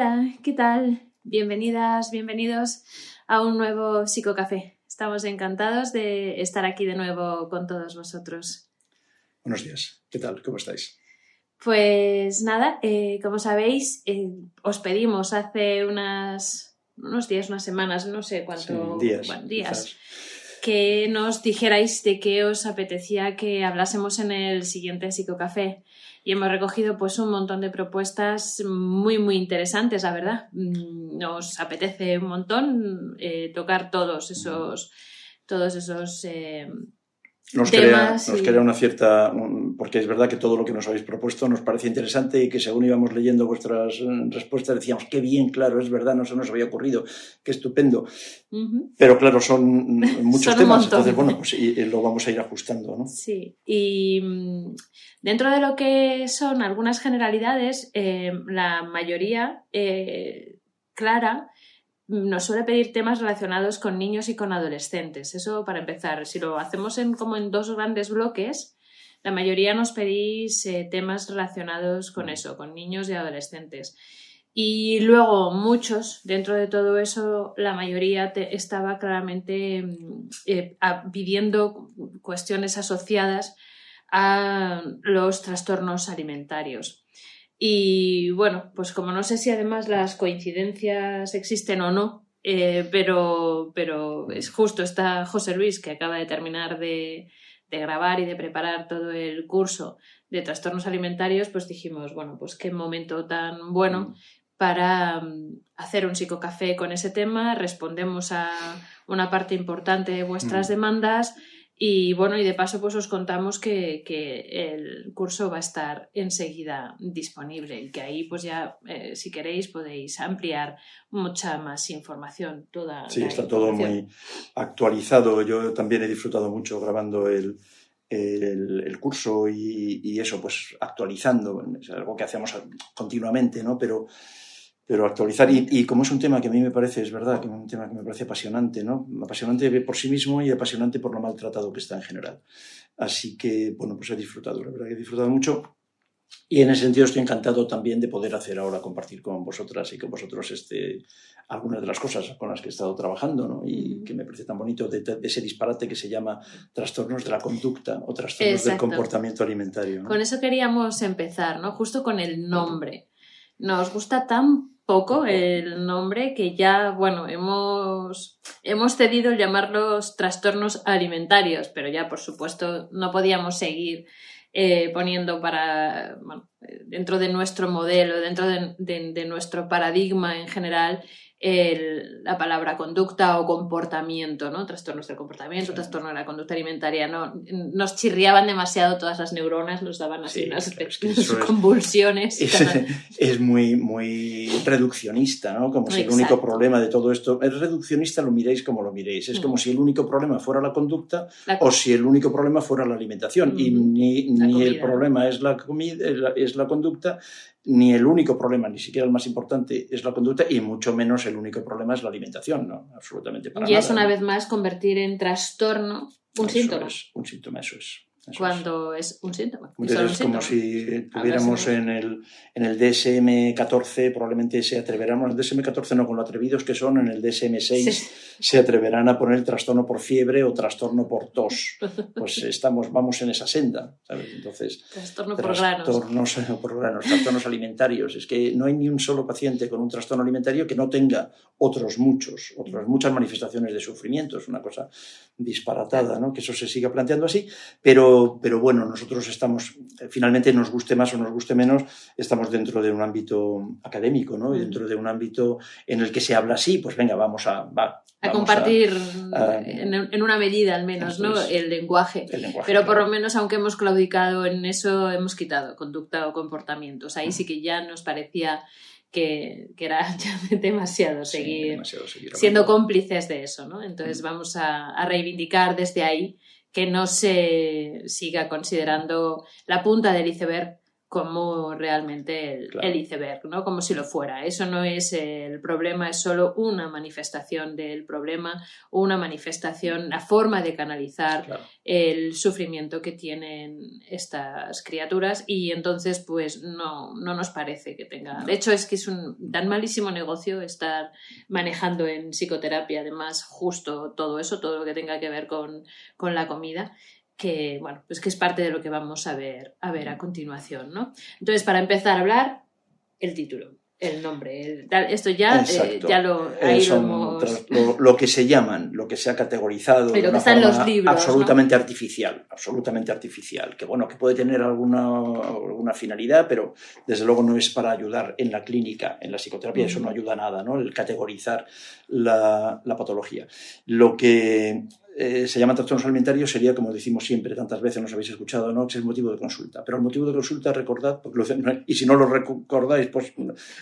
Hola, ¿qué tal? Bienvenidas, bienvenidos a un nuevo Psicocafé. Estamos encantados de estar aquí de nuevo con todos vosotros. Buenos días, ¿qué tal? ¿Cómo estáis? Pues nada, eh, como sabéis, eh, os pedimos hace unas, unos días, unas semanas, no sé cuánto, Sí, días, bueno, días quizás. Que nos dijerais de qué os apetecía que hablásemos en el siguiente Psicocafé. Y hemos recogido pues un montón de propuestas muy, muy interesantes, la verdad. Mm, Nos apetece un montón eh, tocar todos esos, todos esos eh, Nos, crea, temas nos y- crea una cierta... un- porque es verdad que todo lo que nos habéis propuesto nos parece interesante y que según íbamos leyendo vuestras eh, respuestas decíamos, qué bien, claro, es verdad, no se nos había ocurrido, qué estupendo. Pero claro, son muchos Son temas, entonces bueno, pues y- y lo vamos a ir ajustando, ¿no? Sí, y mm, dentro de lo que son algunas generalidades, eh, la mayoría eh, clara mm, nos suele pedir temas relacionados con niños y con adolescentes. Eso para empezar. Si lo hacemos en, como en dos grandes bloques, la mayoría nos pedís eh, temas relacionados con eso, con niños y adolescentes. Y luego muchos, dentro de todo eso, la mayoría te- estaba claramente mm, eh, a- pidiendo cuestiones asociadas a los trastornos alimentarios. Y bueno, pues como no sé si además las coincidencias existen o no, eh, pero, pero es justo, está José Luis que acaba de terminar de, de grabar y de preparar todo el curso de trastornos alimentarios, pues dijimos, bueno, pues qué momento tan bueno para mm, hacer un psicocafé con ese tema, respondemos a una parte importante de vuestras Mm. demandas y bueno, y de paso pues os contamos que, que el curso va a estar enseguida disponible y que ahí pues ya eh, si queréis podéis ampliar mucha más información. Toda Sí, está todo muy actualizado. Yo también he disfrutado mucho grabando el, el, el curso y, y eso, pues actualizando. Es algo que hacemos continuamente, ¿no? Pero, pero actualizar. Y, y como es un tema que a mí me parece, es verdad, que es un tema que me parece apasionante, ¿no? Apasionante por sí mismo y apasionante por lo maltratado que está en general. Así que, bueno, pues he disfrutado, la verdad que he disfrutado mucho. Y en ese sentido estoy encantado también de poder hacer ahora, compartir con vosotras y con vosotros este, algunas de las cosas con las que he estado trabajando ¿no? y que me parece tan bonito de, de ese disparate que se llama trastornos de la conducta o trastornos Exacto. del comportamiento alimentario. ¿no? Con eso queríamos empezar, ¿no? Justo con el nombre. Nos gusta tan poco el nombre que ya, bueno, hemos, hemos cedido llamarlos trastornos alimentarios, pero ya, por supuesto, no podíamos seguir eh, poniendo para, bueno, dentro de nuestro modelo, dentro de, de- de nuestro paradigma en general, el- la palabra conducta o comportamiento, ¿no? Trastornos del comportamiento, Sí. trastorno de la conducta alimentaria, ¿no? Nos chirriaban demasiado todas las neuronas, nos daban así Sí, unas, es que convulsiones. Es, muy, muy reduccionista, ¿no? Como si el único problema de todo esto. Es reduccionista, lo miréis como lo miréis. Es Mm. como si el único problema fuera la conducta la- o si el único problema fuera la alimentación. Y Ujú. ni, el problema es la, comida, es la, es la conducta, ni el único problema, ni siquiera el más importante, es la conducta, y mucho menos el único problema es la alimentación, ¿no? Absolutamente para y nada. es una ¿no? vez más convertir en trastorno un Eso síntoma, es, un síntoma, eso es. eso cuando es un síntoma. y Entonces, es como síntoma. si tuviéramos en el, en el DSM-14, probablemente se atreverán, en el DSM-14 no, con lo atrevidos que son, en el DSM-6 Sí. Se atreverán a poner trastorno por fiebre o trastorno por tos. Pues estamos, vamos en esa senda, ¿sabes? Entonces, Trastorno por granos. trastornos por granos, trastornos alimentarios. Es que no hay ni un solo paciente con un trastorno alimentario que no tenga otros muchos, otras muchas manifestaciones de sufrimiento. Es una cosa disparatada, ¿no? Que eso se siga planteando así. Pero, pero bueno, nosotros estamos, finalmente nos guste más o nos guste menos, estamos dentro de un ámbito académico, ¿no? Y Mm. dentro de un ámbito en el que se habla así, pues venga, vamos a, va, A compartir a- en, en una medida al menos, ¿no? es. El lenguaje. el lenguaje. Pero por claro. lo menos, aunque hemos claudicado en eso, hemos quitado conducta o comportamientos. Ahí sí que ya nos parecía que, que era ya demasiado Sí, seguir demasiado seguir siendo cómplices de eso, ¿no? Entonces Mm. vamos a, a reivindicar desde ahí que no se siga considerando la punta del iceberg como realmente el, iceberg, ¿no? Como si lo fuera. Eso no es el problema, es solo una manifestación del problema, una manifestación, la forma de canalizar el sufrimiento que tienen estas criaturas y entonces pues no, no nos parece que tenga. De hecho es que es un tan malísimo negocio estar manejando en psicoterapia además justo todo eso, todo lo que tenga que ver con, con la comida que, bueno, pues que es parte de lo que vamos a ver a, ver a continuación, ¿no? Entonces, para empezar a hablar, el título, el nombre, esto ya, eh, ya lo, ahí lo, que se llaman, lo que se ha categorizado de una forma absolutamente artificial, absolutamente artificial, que bueno, que puede tener alguna, alguna finalidad, pero desde luego no es para ayudar en la clínica, en la psicoterapia, eso no ayuda a nada, ¿no? El categorizar la, la patología. Lo que eh, se llama trastornos alimentarios sería, como decimos siempre, tantas veces nos habéis escuchado, ¿no? que es el motivo de consulta. Pero el motivo de consulta, recordad, porque y si no lo recordáis, pues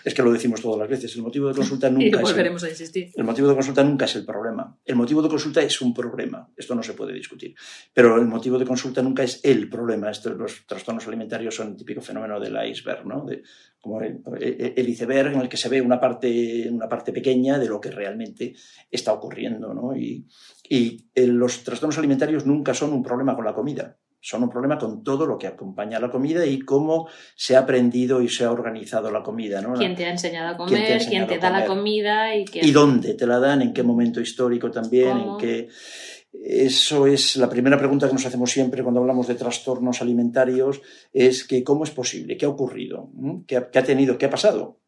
es que lo decimos todas las veces, el motivo de consulta nunca es el, a insistir. el motivo de consulta nunca es el problema. El motivo de consulta es un problema, esto no se puede discutir. Pero el motivo de consulta nunca es el problema. los trastornos alimentarios son el típico fenómeno del iceberg, ¿no? De, como el, iceberg en el que se ve una parte, una parte pequeña de lo que realmente está ocurriendo. ¿no? Y, y los trastornos alimentarios nunca son un problema con la comida, son un problema con todo lo que acompaña a la comida y cómo se ha aprendido y se ha organizado la comida. ¿no? ¿Quién te ha enseñado a comer? ¿Quién te, da la comida? ¿Y, ¿Y dónde te la dan? ¿En qué momento histórico también? ¿En qué... Eso es la primera pregunta que nos hacemos siempre cuando hablamos de trastornos alimentarios, es que cómo es posible, qué ha ocurrido, ¿Mm? qué ha, tenido, qué ha pasado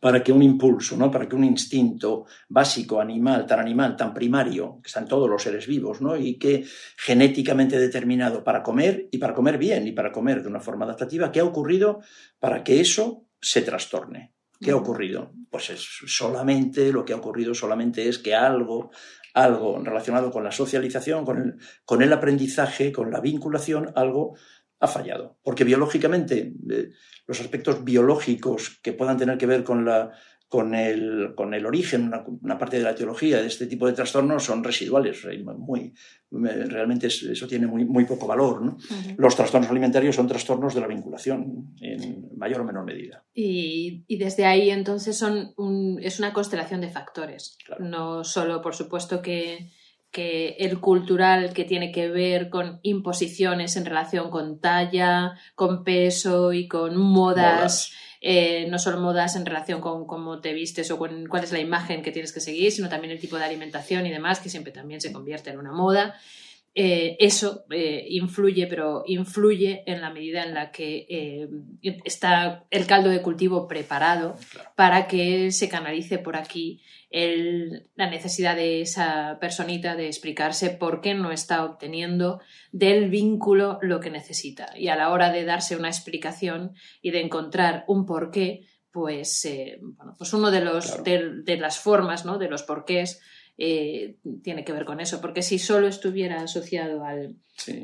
para que un impulso, ¿no? para que un instinto básico, animal, tan animal, tan primario, que está en todos los seres vivos, ¿no? y que genéticamente determinado para comer y para comer bien y para comer de una forma adaptativa, ¿qué ha ocurrido para que eso se trastorne? ¿Qué ha ocurrido? Pues es solamente, lo que ha ocurrido solamente es que algo algo relacionado con la socialización, con el, aprendizaje, con la vinculación, algo ha fallado. Porque biológicamente, eh, los aspectos biológicos que puedan tener que ver con la con el, con el origen, una, parte de la teología de este tipo de trastornos son residuales. Muy, realmente eso tiene muy, muy poco valor. Los trastornos alimentarios son trastornos de la vinculación en mayor o menor medida. Y, y desde ahí entonces son es una constelación de factores. No solo, por supuesto, que, que el cultural que tiene que ver con imposiciones en relación con talla, con peso y con modas eh, no solo modas en relación con cómo te vistes o con cuál es la imagen que tienes que seguir, sino también el tipo de alimentación y demás, que siempre también se convierte en una moda. Eh, eso eh, influye, pero influye en la medida en la que está el caldo de cultivo preparado para que se canalice por aquí la necesidad de esa personita de explicarse por qué no está obteniendo del vínculo lo que necesita. Y a la hora de darse una explicación y de encontrar un porqué, pues, eh, pues uno de, los, de, las formas, ¿no? de los porqués, eh, tiene que ver con eso, porque si solo estuviera asociado al,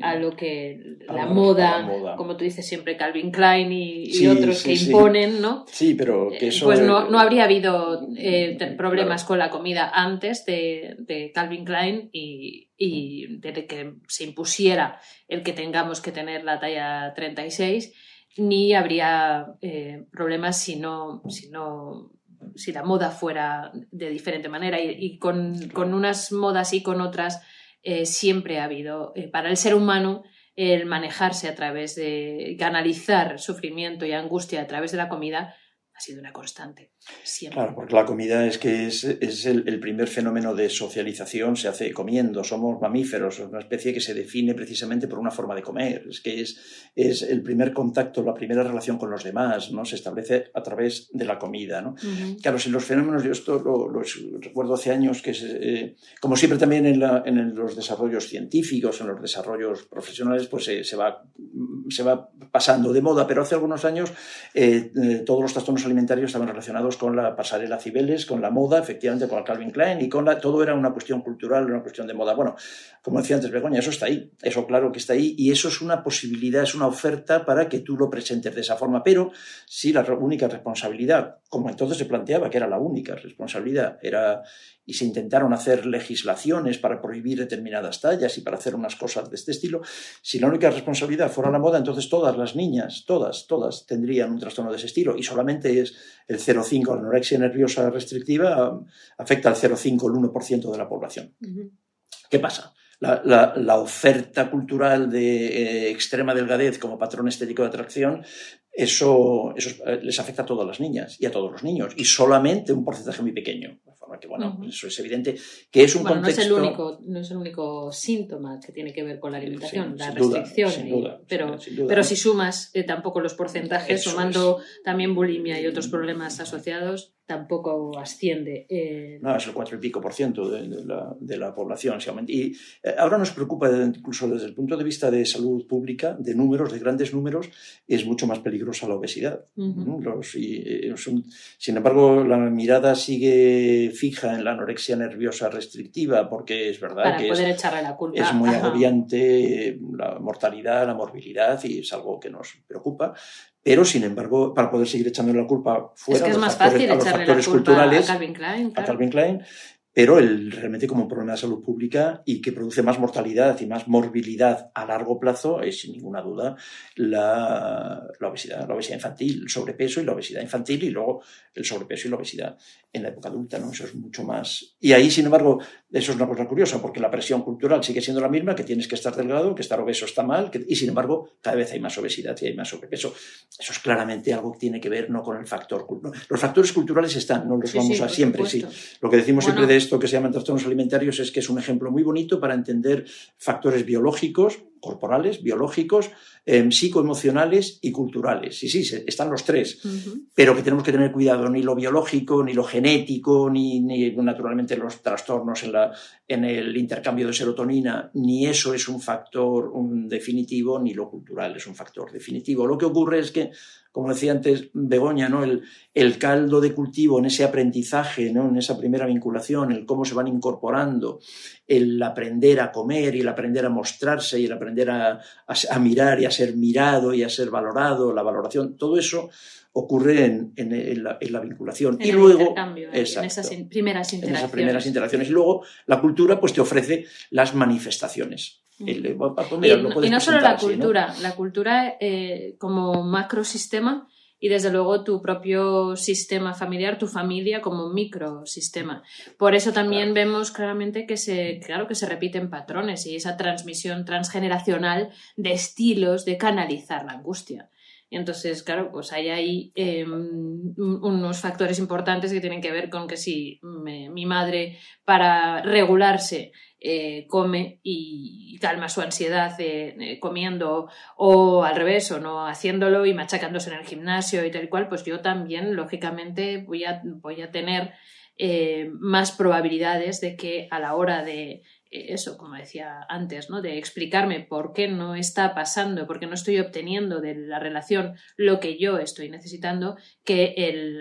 a lo que la, moda, como tú dices siempre, Calvin Klein y, otros que imponen, ¿no? Sí, pero que eh, eso... Pues no, no habría habido eh, problemas con la comida antes de, de Calvin Klein y, y de que se impusiera el que tengamos que tener la talla 36, ni habría problemas si no, si no si la moda fuera de diferente manera y, con, unas modas y con otras eh, siempre ha habido eh, para el ser humano el manejarse a través de canalizar sufrimiento y angustia a través de la comida ha sido una constante. Claro, porque la comida es que es, el, primer fenómeno de socialización, se hace comiendo, somos mamíferos, es una especie que se define precisamente por una forma de comer, es que es, es el primer contacto, la primera relación con los demás, ¿no? Se establece a través de la comida, ¿no? Claro, si los fenómenos, yo esto lo, recuerdo hace años, que eh, como siempre también en, los desarrollos científicos, en los desarrollos profesionales, pues se, va, se va pasando de moda, pero hace algunos años eh, eh, todos los trastornos alimentarios estaban relacionados con la pasarela Cibeles, con la moda, efectivamente, con el Calvin Klein y con la, todo era una cuestión cultural, una cuestión de moda. Bueno, como decía antes Begoña, eso está ahí, eso claro que está ahí y eso es una posibilidad, es una oferta para que tú lo presentes de esa forma, pero si la única responsabilidad, como entonces se planteaba que era la única responsabilidad, era y se intentaron hacer legislaciones para prohibir determinadas tallas y para hacer unas cosas de este estilo, si la única responsabilidad fuera la moda, entonces todas las niñas, todas, todas tendrían un trastorno de ese estilo y solamente es el 0,5, la anorexia nerviosa restrictiva afecta al 0,5, el 1% de la población. ¿Qué pasa? La, oferta cultural de eh, extrema delgadez como patrón estético de atracción eso, eso eh, les afecta a todas las niñas y a todos los niños, y solamente un porcentaje muy pequeño. De forma que, bueno, eso es evidente que es un bueno, contexto... No es, el único, no es el único síntoma que tiene que ver con la alimentación, la restricción. pero, pero si sumas eh, tampoco los porcentajes, sumando también bulimia y otros problemas asociados, tampoco asciende. Eh... No, es el cuatro y pico por ciento de, la, de la, población. Y eh, ahora nos preocupa, incluso desde el punto de vista de salud pública, de números, de grandes números, es mucho más peligrosa la obesidad. Los, y, eh, sin embargo, la mirada sigue fija en la anorexia nerviosa restrictiva, porque es verdad que poder es, echarle la culpa. es muy agobiante la mortalidad, la morbilidad, y es algo que nos preocupa pero sin embargo, para poder seguir echándole la culpa fuera es que más fácil a los factores culturales, a Calvin Klein, a Calvin Klein pero el, realmente como un problema de salud pública y que produce más mortalidad y más morbilidad a largo plazo es sin ninguna duda la, la, obesidad, la obesidad infantil, el sobrepeso y la obesidad infantil y luego el sobrepeso y la obesidad en la época adulta, ¿no? Eso es mucho más. Y ahí, sin embargo, eso es una cosa curiosa porque la presión cultural sigue siendo la misma, que tienes que estar delgado, que estar obeso está mal, y sin embargo, cada vez hay más obesidad y hay más sobrepeso. Eso es claramente algo que tiene que ver no con el factor. Los factores culturales están, no los vamos a siempre, sí. Lo que decimos siempre de esto que se llaman trastornos alimentarios es que es un ejemplo muy bonito para entender factores biológicos, corporales, biológicos, em, psicoemocionales y culturales. Sí, sí, están los tres, pero que tenemos que tener cuidado, ni lo biológico, ni lo genético, ni, naturalmente los trastornos en, la, en, el intercambio de serotonina, ni eso es un factor un definitivo, ni lo cultural es un factor definitivo. Lo que ocurre es que como decía antes Begoña, ¿no? el, el caldo de cultivo en ese aprendizaje, ¿no? en esa primera vinculación, el cómo se van incorporando, el aprender a comer y el aprender a mostrarse y el aprender a, a, mirar y a ser mirado y a ser valorado, la valoración, todo eso ocurre en, en, la, vinculación. y luego, en esas primeras interacciones. En esas primeras interacciones. Y luego la cultura pues, te ofrece las manifestaciones. Y, no solo la cultura, la cultura eh, como macrosistema y desde luego tu propio sistema familiar, tu familia como microsistema. Por eso también vemos claramente que se, claro, que se repiten patrones y esa transmisión transgeneracional de estilos de canalizar la angustia. Y entonces, claro, pues hay ahí em, unos factores importantes que tienen que ver con que si mi madre para regularse eh, come y calma su ansiedad eh, comiendo o al revés o no haciéndolo y machacándose en el gimnasio y tal y cual, pues yo también lógicamente voy a, voy a tener eh, más probabilidades de que a la hora de eso, como decía antes, ¿no? de explicarme por qué no está pasando, por qué no estoy obteniendo de la relación lo que yo estoy necesitando, que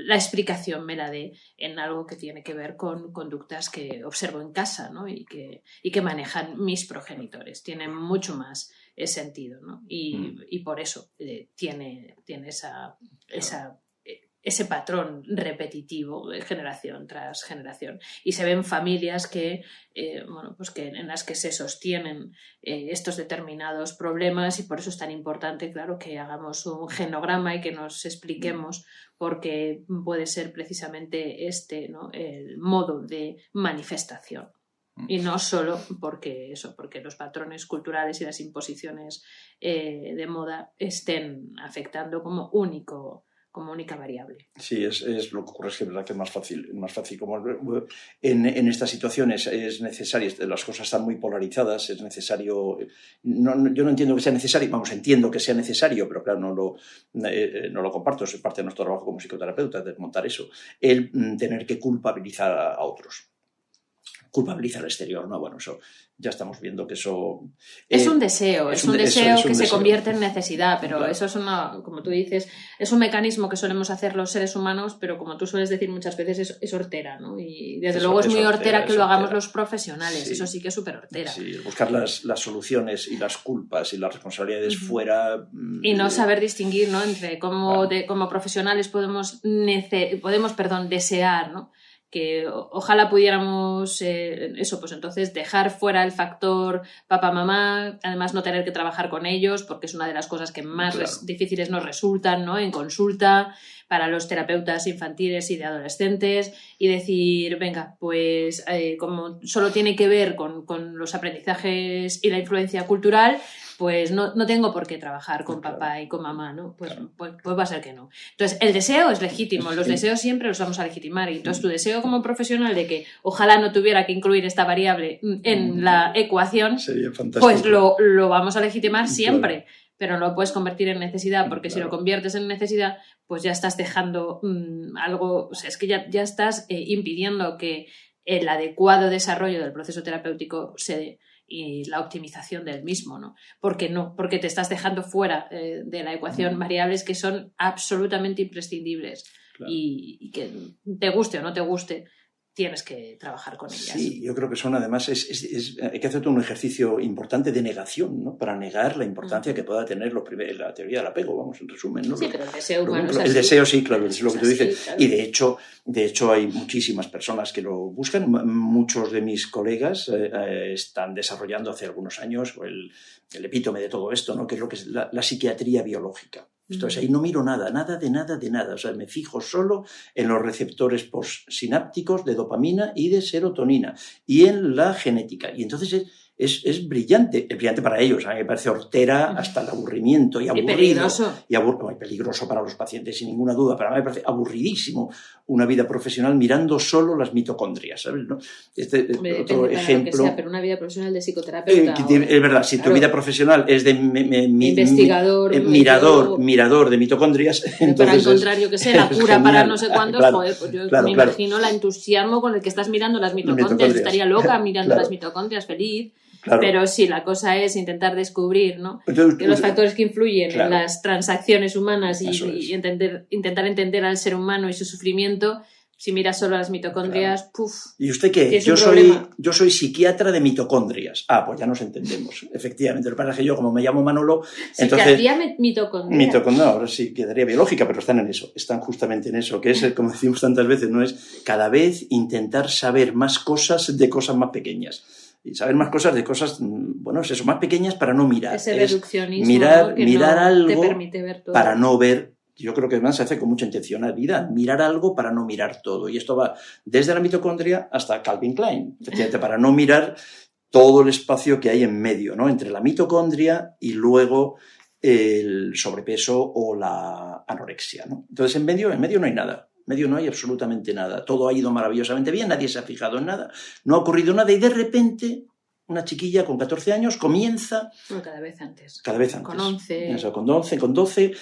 la explicación me la dé en algo que tiene que ver con conductas que observo en casa ¿no? y, que, y que manejan mis progenitores. Tiene mucho más eh, sentido ¿no? y, mm. y, por eso eh, tiene, tiene esa, esa ese patrón repetitivo de generación tras generación. Y se ven familias que, eh, bueno, pues que en las que se sostienen eh, estos determinados problemas y por eso es tan importante, claro, que hagamos un genograma y que nos expliquemos por qué puede ser precisamente este ¿no? el modo de manifestación. Y no solo porque eso, porque los patrones culturales y las imposiciones eh, de moda estén afectando como único como única variable. Sí, es, es, lo que ocurre, es que verdad es más fácil. Más fácil como en, en estas situaciones es necesario, las cosas están muy polarizadas, es necesario, no, yo no entiendo que sea necesario, vamos, entiendo que sea necesario, pero claro, no lo, eh, no lo comparto, es parte de nuestro trabajo como psicoterapeuta, desmontar eso, el mm, tener que culpabilizar a otros culpabiliza al exterior, ¿no? Bueno, eso ya estamos viendo que eso... Es un deseo, es, un, deseo que se convierte en necesidad, pero eso es una, como tú dices, es un mecanismo que solemos hacer los seres humanos, pero como tú sueles decir muchas veces, es, hortera, ¿no? Y desde luego es, muy hortera, que lo hagamos los profesionales, eso sí que es súper hortera. Sí, buscar las, las, soluciones y las culpas y las responsabilidades fuera... Y no mm, saber distinguir, ¿no? Entre cómo, de, como profesionales podemos, podemos perdón, desear, ¿no? Que ojalá pudiéramos eh, eso, pues entonces dejar fuera el factor papá-mamá, además no tener que trabajar con ellos, porque es una de las cosas que más difíciles nos resultan ¿no? en consulta para los terapeutas infantiles y de adolescentes, y decir, venga, pues eh, como solo tiene que ver con, con los aprendizajes y la influencia cultural, pues no, no, tengo por qué trabajar con papá y con mamá, ¿no? Pues, pues, pues, va a ser que no. Entonces, el deseo es legítimo, los deseos siempre los vamos a legitimar. Y entonces, tu deseo como profesional de que ojalá no tuviera que incluir esta variable en la ecuación, pues lo, lo, vamos a legitimar siempre. Pero no lo puedes convertir en necesidad, porque si lo conviertes en necesidad, pues ya estás dejando mm, algo, o sea, es que ya, ya estás eh, impidiendo que el adecuado desarrollo del proceso terapéutico se, y la optimización del mismo, ¿no? Porque no, porque te estás dejando fuera eh, de la ecuación variables que son absolutamente imprescindibles y, que te guste o no te guste, tienes que trabajar con ellas. Sí, yo creo que son además, es, hay que hacer un ejercicio importante de negación, ¿no? Para negar la importancia que pueda tener lo la teoría del apego, vamos, en resumen, ¿no? Sí, pero el deseo humano El deseo, sí, claro, es lo que tú dices. Y de hecho, de hecho, hay muchísimas personas que lo buscan. Muchos de mis colegas eh, eh, están desarrollando hace algunos años el, el, epítome de todo esto, ¿no? Que es lo que es la, la psiquiatría biológica. Entonces ahí no miro nada, nada de nada de nada. O sea, me fijo solo en los receptores postsinápticos de dopamina y de serotonina y en la genética. Y entonces es, es, es, brillante, es brillante para ellos. A mí me parece hortera hasta el aburrimiento y aburrido. Y peligroso. Y peligroso para los pacientes, sin ninguna duda. Para mí me parece aburridísimo una vida profesional mirando solo las mitocondrias, ¿sabes? ¿No? Este otro ejemplo. pero una vida profesional de psicoterapeuta. Eh, es verdad, si tu vida profesional es de investigador, eh, mirador, mirador de mitocondrias. entonces para encontrar, yo que sé, la cura para no sé cuántos, joder, pues yo me imagino la entusiasmo con el que estás mirando las mitocondrias. Estaría loca mirando las mitocondrias, feliz. Pero sí, la cosa es intentar descubrir ¿no? los factores que influyen en las transacciones humanas y, entender, intentar entender al ser humano y su sufrimiento. Si miras solo las mitocondrias, puff. ¿Y usted qué? Yo soy, yo soy psiquiatra de mitocondrias. Ah, pues ya nos entendemos. Efectivamente. Lo que pasa es que yo, como me llamo Manolo. Psiquiatría mitocondria. Mitocondria, ahora sí, quedaría biológica, pero están en eso. Están justamente en eso. Que es, como decimos tantas veces, no es cada vez intentar saber más cosas de cosas más pequeñas y saber más cosas de cosas, mm, bueno, es eso, más pequeñas para no mirar. Ese reduccionismo mirar, que mirar algo te permite ver todo. para no ver. Yo creo que además se hace con mucha intencionalidad, mirar algo para no mirar todo. Y esto va desde la mitocondria hasta Calvin Klein, para no mirar todo el espacio que hay en medio, ¿no? Entre la mitocondria y luego el sobrepeso o la anorexia, ¿no? Entonces en medio, en medio no hay nada medio no hay absolutamente nada. Todo ha ido maravillosamente bien, nadie se ha fijado en nada, no ha ocurrido nada y de repente una chiquilla con 14 años comienza... cada vez antes. Cada vez antes. Con 11. con 11, con 12,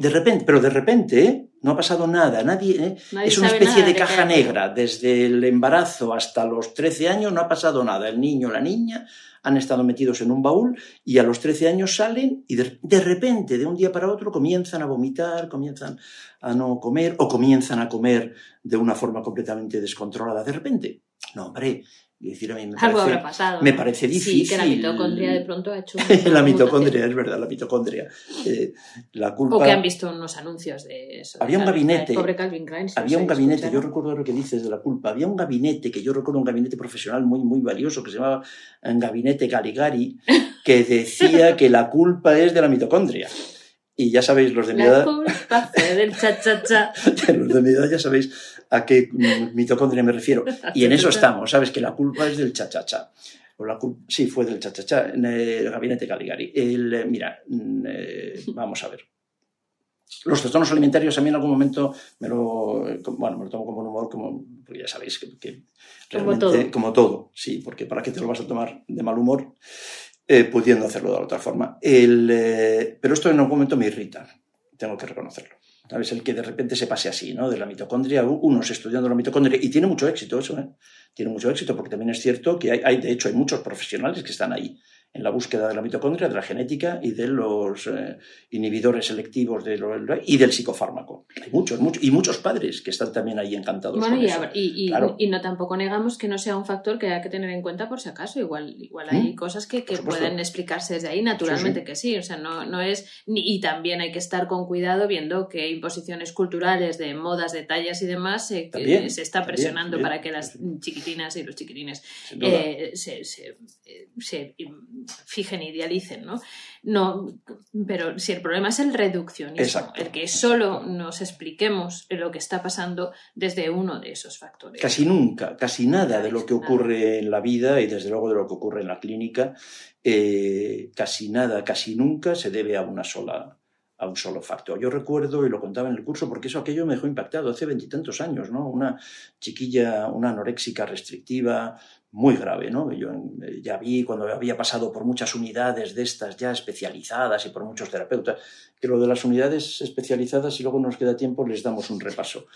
de repente, pero de repente, ¿eh? no ha pasado nada, nadie, ¿eh? es una especie de caja negra, desde el embarazo hasta los 13 años no ha pasado nada, el niño, la niña han estado metidos en un baúl y a los 13 años salen y de, repente, de un día para otro, comienzan a vomitar, comienzan a no comer o comienzan a comer de una forma completamente descontrolada de repente. No, hombre, decir, a mí me Algo parece, habrá pasado. Me parece difícil. Sí, que la mitocondria de pronto ha hecho. la mitocondria, es verdad, la mitocondria. Eh, la culpa... O que han visto unos anuncios de eso. Había un gabinete. pobre Calvin Klein. había un gabinete, yo recuerdo lo que dices de la culpa. Había un gabinete, que yo recuerdo un gabinete profesional muy, muy valioso, que se llamaba eh, Gabinete Galigari, que decía que la culpa es de la mitocondria. Y ya sabéis, los de mi edad. del cha, cha, cha. los de mi edad ya sabéis a qué mitocondria me refiero. Y en eso estamos, ¿sabes? Que la culpa es del cha-cha-cha. O la sí, fue del cha-cha-cha en el gabinete Caligari. El, eh, mira, mm, eh, vamos a ver. Los trastornos alimentarios a mí en algún momento me lo, bueno, me lo tomo como un humor, como, porque ya sabéis que, como todo. como todo, sí, porque para qué te lo vas a tomar de mal humor eh, pudiendo hacerlo de otra forma. Eh, pero esto en algún momento me irrita, tengo que reconocerlo. ¿Sabes? El que de repente se pase así, ¿no? De la mitocondria, unos estudiando la mitocondria, y tiene mucho éxito eso, ¿eh? Tiene mucho éxito, porque también es cierto que hay, hay de hecho, hay muchos profesionales que están ahí en la búsqueda de la mitocondria, de la genética y de los eh, inhibidores selectivos de lo, y del psicofármaco. Hay muchos, muchos, y muchos padres que están también ahí encantados. Bueno, con y, eso. y, y, y, no tampoco negamos que no sea un factor que hay que tener en cuenta por si acaso. Igual, igual hay ¿Mm? cosas que, que pueden explicarse desde ahí, naturalmente Sí, sí. que sí. O sea, no, no es. y también hay que estar con cuidado viendo que imposiciones culturales de modas, de tallas y demás se, También, se está presionando también. para que las chiquitinas y los chiquitines eh, se, se, eh, se fijen, idealicen, ¿no? No, pero si el problema es el reduccionismo, Exacto, el que solo nos expliquemos lo que está pasando desde uno de esos factores. Casi nunca, casi nada de lo que ocurre en la vida y desde luego de lo que ocurre en la clínica, eh, casi nada, casi nunca se debe a una sola a un solo factor. Yo recuerdo, y lo contaba en el curso, porque eso aquello me dejó impactado hace veintitantos años, ¿no? Una chiquilla, una anoréxica restrictiva, muy grave, ¿no? Yo eh, ya vi cuando había pasado por muchas unidades de estas ya especializadas y por muchos terapeutas, que lo de las unidades especializadas, si luego nos queda tiempo, les damos un repaso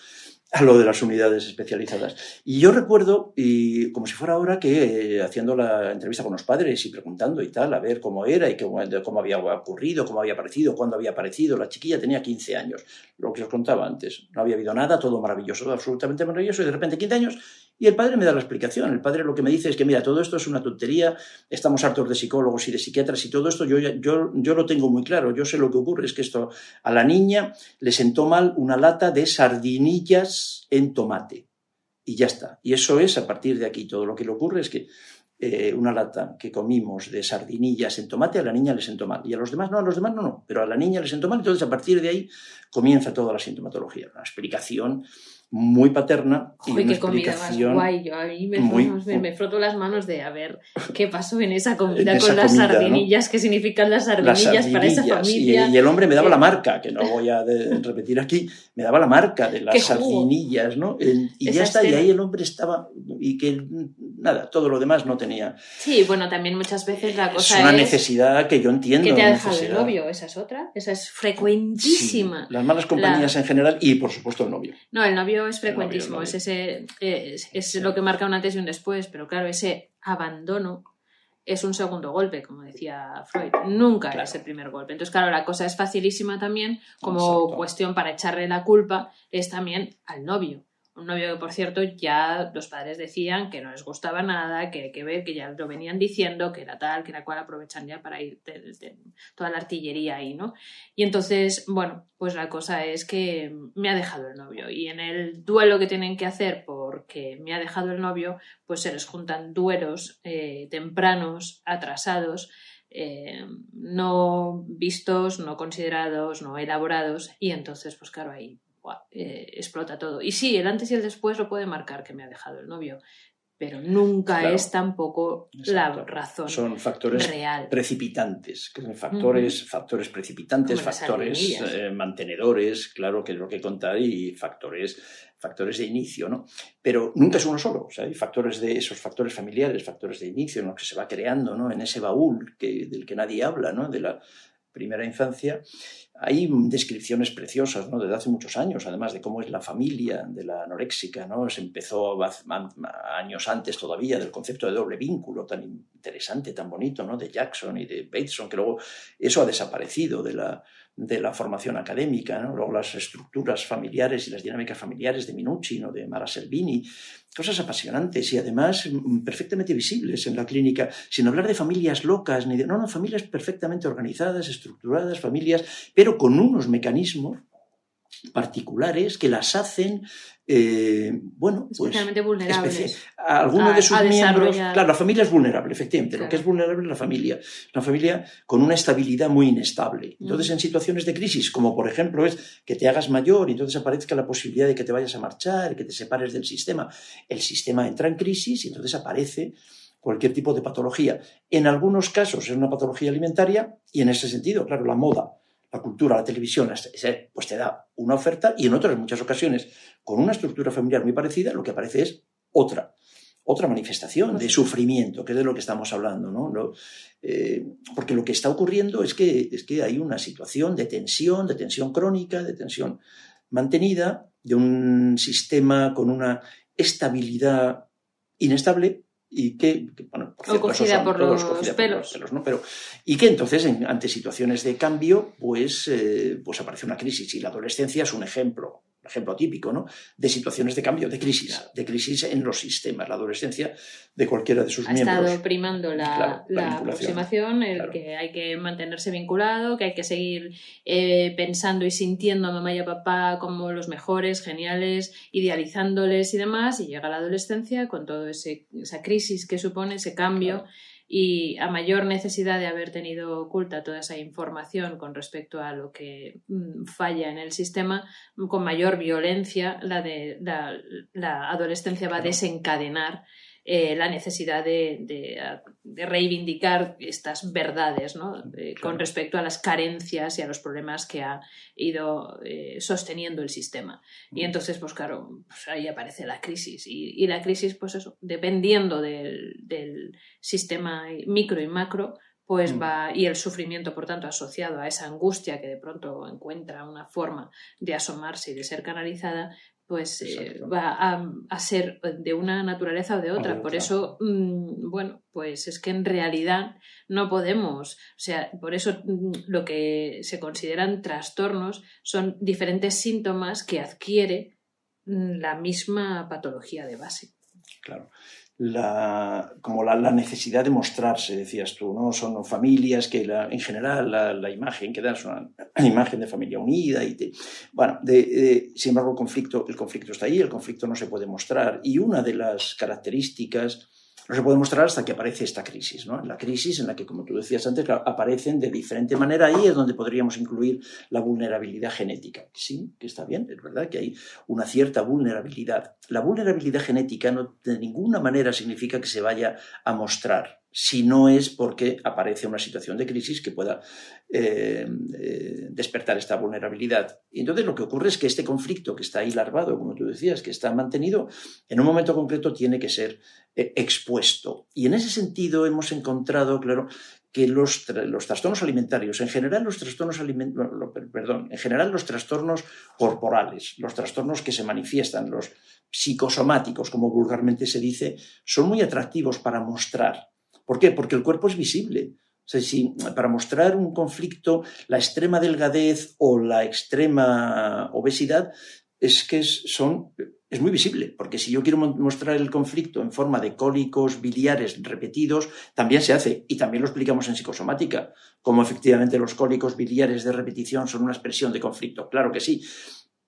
a lo de las unidades especializadas. Y yo recuerdo, y como si fuera ahora, que eh, haciendo la entrevista con los padres y preguntando y tal, a ver cómo era y cómo, había ocurrido, cómo había aparecido, cuándo había aparecido. La chiquilla tenía 15 años, lo que os contaba antes. No había habido nada, todo maravilloso, absolutamente maravilloso, y de repente 15 años, y el padre me da la explicación. El padre lo que me dice es que, mira, todo esto es una tontería, estamos hartos de psicólogos y de psiquiatras y todo esto, yo, yo, yo lo tengo muy claro, yo sé lo que ocurre, es que esto a la niña le sentó mal una lata de sardinillas en tomate. Y ya está. Y eso es a partir de aquí. Todo lo que le ocurre es que eh, una lata que comimos de sardinillas en tomate a la niña le sentó mal. Y a los demás no, a los demás no, no. Pero a la niña le sentó mal. Entonces a partir de ahí comienza toda la sintomatología. Una explicación muy paterna y Uy, qué comida más guay. Yo a mí me, muy- me, me froto las manos de a ver qué pasó en esa comida con las sardinillas, qué significan las las sardinillas, para esa. Y- familia. Y, el hombre me daba Eh, la marca, que no voy a de- repetir aquí, me daba la marca de ¡Qué las sardinillas, ¿no? El- y Esa ya está, y ahí el hombre estaba, y que nada, todo lo demás no tenía. Sí, bueno, también muchas veces la Es cosa una es necesidad que yo entiendo. que te ha una dejado el novio, esa es otra, esa es Sí, frecuentísima. las malas compañías en general y, por supuesto, el novio. No, el novio es novio, frecuentísimo, es ese es, es Sí. lo que marca un antes y un después, pero claro, ese abandono es un segundo golpe, como decía Freud. Nunca Claro. es el primer golpe. Entonces, claro, la cosa es facilísima también, como Exacto. cuestión para echarle la culpa, es también al novio. Un novio que, por cierto, ya los padres decían que no les gustaba nada, que hay que ver, que ya lo venían diciendo, que era tal, que era cual, aprovechan ya para ir de- toda la artillería ahí, ¿no? Y entonces, bueno, pues la cosa es que me ha dejado el novio. Y en el duelo que tienen que hacer porque me ha dejado el novio, pues se les juntan duelos eh, tempranos, atrasados, eh, no vistos, no considerados, no elaborados. Y entonces, pues claro, ahí eh, explota todo. Y sí, el antes y el después lo puede marcar que me ha dejado el novio. Pero nunca Claro. es tampoco la razón Son factores real. precipitantes, factores, factores precipitantes, Como factores eh, mantenedores, claro que es lo que contar, y factores, factores de inicio, ¿no? Pero nunca es uno solo, o sea, hay factores de esos factores familiares, factores de inicio, en los que se va creando, ¿no? En ese baúl que, del que nadie habla, ¿no? De la primera infancia, hay descripciones preciosas, ¿no? Desde hace muchos años, además de cómo es la familia de la anoréxica, ¿no? Se empezó años antes todavía del concepto de doble vínculo tan interesante, tan bonito, ¿no? De Jackson y de Bateson, que luego eso ha desaparecido de la, de la formación académica, ¿no? Luego las estructuras familiares y las dinámicas familiares de Minucci, ¿no? De Mara Selvini, cosas apasionantes y además mm, perfectamente visibles en la clínica, sin hablar de familias locas, ni de, no, no, familias perfectamente organizadas, estructuradas, familias, pero con unos mecanismos particulares que las hacen, eh, bueno, pues Especialmente vulnerables. especia- a alguno a- de sus miembros. Claro, la familia es vulnerable, efectivamente. Lo que es vulnerable es la familia. Una familia con una estabilidad muy inestable. Entonces, Mm. en situaciones de crisis, como por ejemplo es que te hagas mayor y entonces aparezca la posibilidad de que te vayas a marchar, que te separes del sistema, el sistema entra en crisis y entonces aparece cualquier tipo de patología. En algunos casos es una patología alimentaria y en ese sentido, claro, la moda, la cultura, la televisión, pues te da una oferta y en otras, muchas ocasiones, con una estructura familiar muy parecida, lo que aparece es otra. otra manifestación de sufrimiento, que es de lo que estamos hablando, ¿no? Eh, porque lo que está ocurriendo es que, es que hay una situación de tensión, de tensión crónica, de tensión mantenida, de un sistema con una estabilidad inestable y que, bueno, por, cierto, por los pelos, ¿no? Pero, y que entonces ante situaciones de cambio pues, eh, pues aparece una crisis y la adolescencia es un ejemplo ejemplo típico, ¿no? de situaciones de cambio, de crisis, de crisis en los sistemas, la adolescencia de cualquiera de sus ha miembros. Ha estado primando la, aproximación, el que hay que mantenerse vinculado, que hay que seguir eh, pensando y sintiendo a mamá y a papá como los mejores, geniales, idealizándoles y demás, y llega la adolescencia con toda esa crisis que supone ese cambio y a mayor necesidad de haber tenido oculta toda esa información con respecto a lo que mm, falla en el sistema, con mayor violencia la, de, la, adolescencia va a desencadenar eh, la necesidad de, reivindicar estas verdades ¿no? con respecto a las carencias y a los problemas que ha ido eh, sosteniendo el sistema. Y entonces, pues claro, pues ahí aparece la crisis. Y, la crisis, pues eso, dependiendo del, del sistema micro y macro, pues mm. va, y el sufrimiento, por tanto, asociado a esa angustia que de pronto encuentra una forma de asomarse y de ser canalizada, pues eh, va a, ser de una naturaleza o de otra. Por eso, mm, bueno, pues es que en realidad no podemos, o sea, por eso mm, lo que se consideran trastornos son diferentes síntomas que adquiere mm, la misma patología de base. Claro la, como la, necesidad de mostrarse, decías tú, ¿no? Son familias que en general la, imagen que dan es una, imagen de familia unida. Y bueno, sin embargo el conflicto, el conflicto está ahí, el conflicto no se puede mostrar. Y una de las características no se puede mostrar hasta que aparece esta crisis, ¿no? La crisis en la que, como tú decías antes, aparecen de diferente manera, ahí es donde podríamos incluir la vulnerabilidad genética. Sí, que está bien, es verdad que hay una cierta vulnerabilidad. La vulnerabilidad genética no de ninguna manera significa que se vaya a mostrar si no es porque aparece una situación de crisis que pueda eh, eh, despertar esta vulnerabilidad. Y entonces lo que ocurre es que este conflicto que está ahí larvado, como tú decías, que está mantenido, en un momento concreto tiene que ser eh, expuesto. Y en ese sentido hemos encontrado, claro, que los, los trastornos alimentarios, en general los trastornos perdón, en general los trastornos corporales, los trastornos que se manifiestan, los psicosomáticos, como vulgarmente se dice, son muy atractivos para mostrar ¿Por qué? Porque el cuerpo es visible. O sea, si para mostrar un conflicto, la extrema delgadez o la extrema obesidad, es que es, son, es muy visible, porque si yo quiero mostrar el conflicto en forma de cólicos biliares repetidos, también se hace, y también lo explicamos en psicosomática, como efectivamente los cólicos biliares de repetición son una expresión de conflicto. Claro que sí,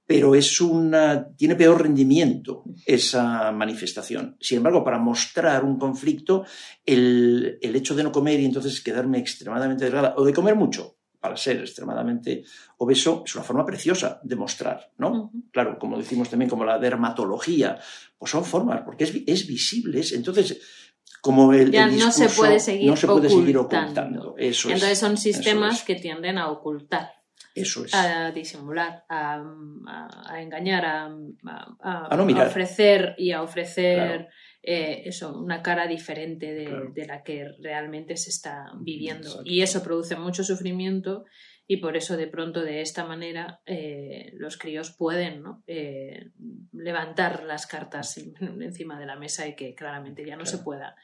pero es una, tiene peor rendimiento esa manifestación. Sin embargo, para mostrar un conflicto, el, hecho de no comer y entonces quedarme extremadamente delgada, o de comer mucho, para ser extremadamente obeso, es una forma preciosa de mostrar, ¿no? Claro, como decimos también, como la dermatología, pues son formas, porque es, es visible, entonces como el, ya no se puede seguir, no se puede ocultando. seguir ocultando. Eso Entonces son sistemas que tienden a ocultar. Eso es. A disimular, a, engañar, a, ofrecer y a ofrecer eh, eso, una cara diferente de, la que realmente se está viviendo. Y eso produce mucho sufrimiento y por eso de pronto de esta manera eh, los críos pueden eh, levantar las cartas encima de la mesa y que claramente ya no se pueda.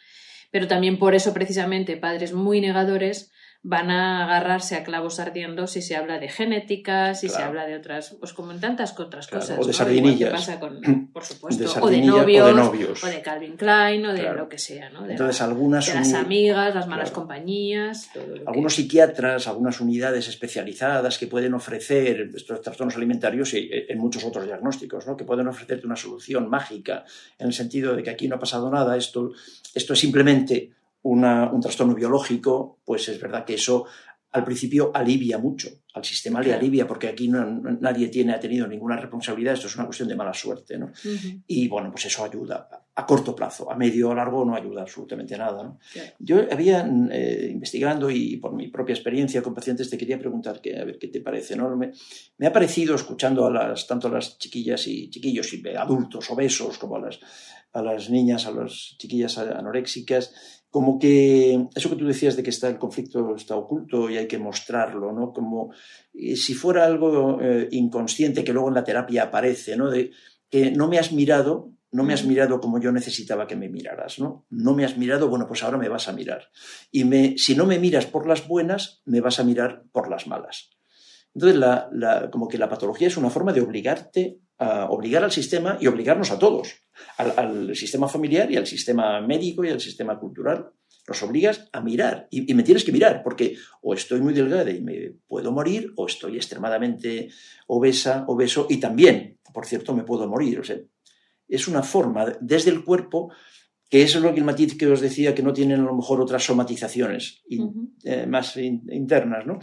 Pero también por eso precisamente padres muy negadores van a agarrarse a clavos ardiendo si se habla de genética, si se habla de otras, pues como en tantas otras cosas. O de sardinillas. pasa con, por supuesto, o, de novios, o, de Calvin Klein, o de lo que sea, ¿no? De, Entonces, algunas las amigas, las malas compañías. algunos psiquiatras, algunas unidades especializadas que pueden ofrecer estos trastornos alimentarios y en muchos otros diagnósticos, ¿no? que pueden ofrecerte una solución mágica en el sentido de que aquí no ha pasado nada, esto, esto es simplemente un trastorno biológico, pues es verdad que eso al principio alivia mucho, al sistema le alivia porque aquí no, nadie tiene, ha tenido ninguna responsabilidad, esto es una cuestión de mala suerte. ¿no? Y bueno, pues eso ayuda a corto plazo, a medio o largo no ayuda absolutamente nada. ¿no? Yo había, eh, investigando y por mi propia experiencia con pacientes, te quería preguntar, que, a ver qué te parece. ¿no? Me, me, ha parecido, escuchando a las, tanto a las chiquillas y chiquillos y adultos obesos como a las, a las niñas, a las chiquillas anoréxicas, como que eso que tú decías de que está el conflicto está oculto y hay que mostrarlo, ¿no? Como eh, si fuera algo eh, inconsciente que luego en la terapia aparece, ¿no? De que no me has mirado, no me has mirado como yo necesitaba que me miraras, ¿no? No me has mirado, bueno, pues ahora me vas a mirar. Y me, si no me miras por las buenas, me vas a mirar por las malas. Entonces, la, como que la patología es una forma de obligarte a obligar al sistema y obligarnos a todos, al, sistema familiar y al sistema médico y al sistema cultural. Los obligas a mirar y, me tienes que mirar porque o estoy muy delgada y me puedo morir o estoy extremadamente obesa, obeso y también, por cierto, me puedo morir. O sea, es una forma desde el cuerpo que es lo que el matiz que os decía que no tienen a lo mejor otras somatizaciones eh, más internas, ¿no?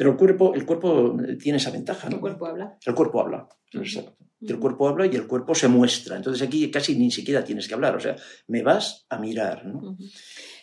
Pero el cuerpo, el cuerpo tiene esa ventaja. ¿no? El cuerpo habla. El cuerpo habla, exacto. El cuerpo habla y el cuerpo se muestra. Entonces aquí casi ni siquiera tienes que hablar, o sea, me vas a mirar. ¿no?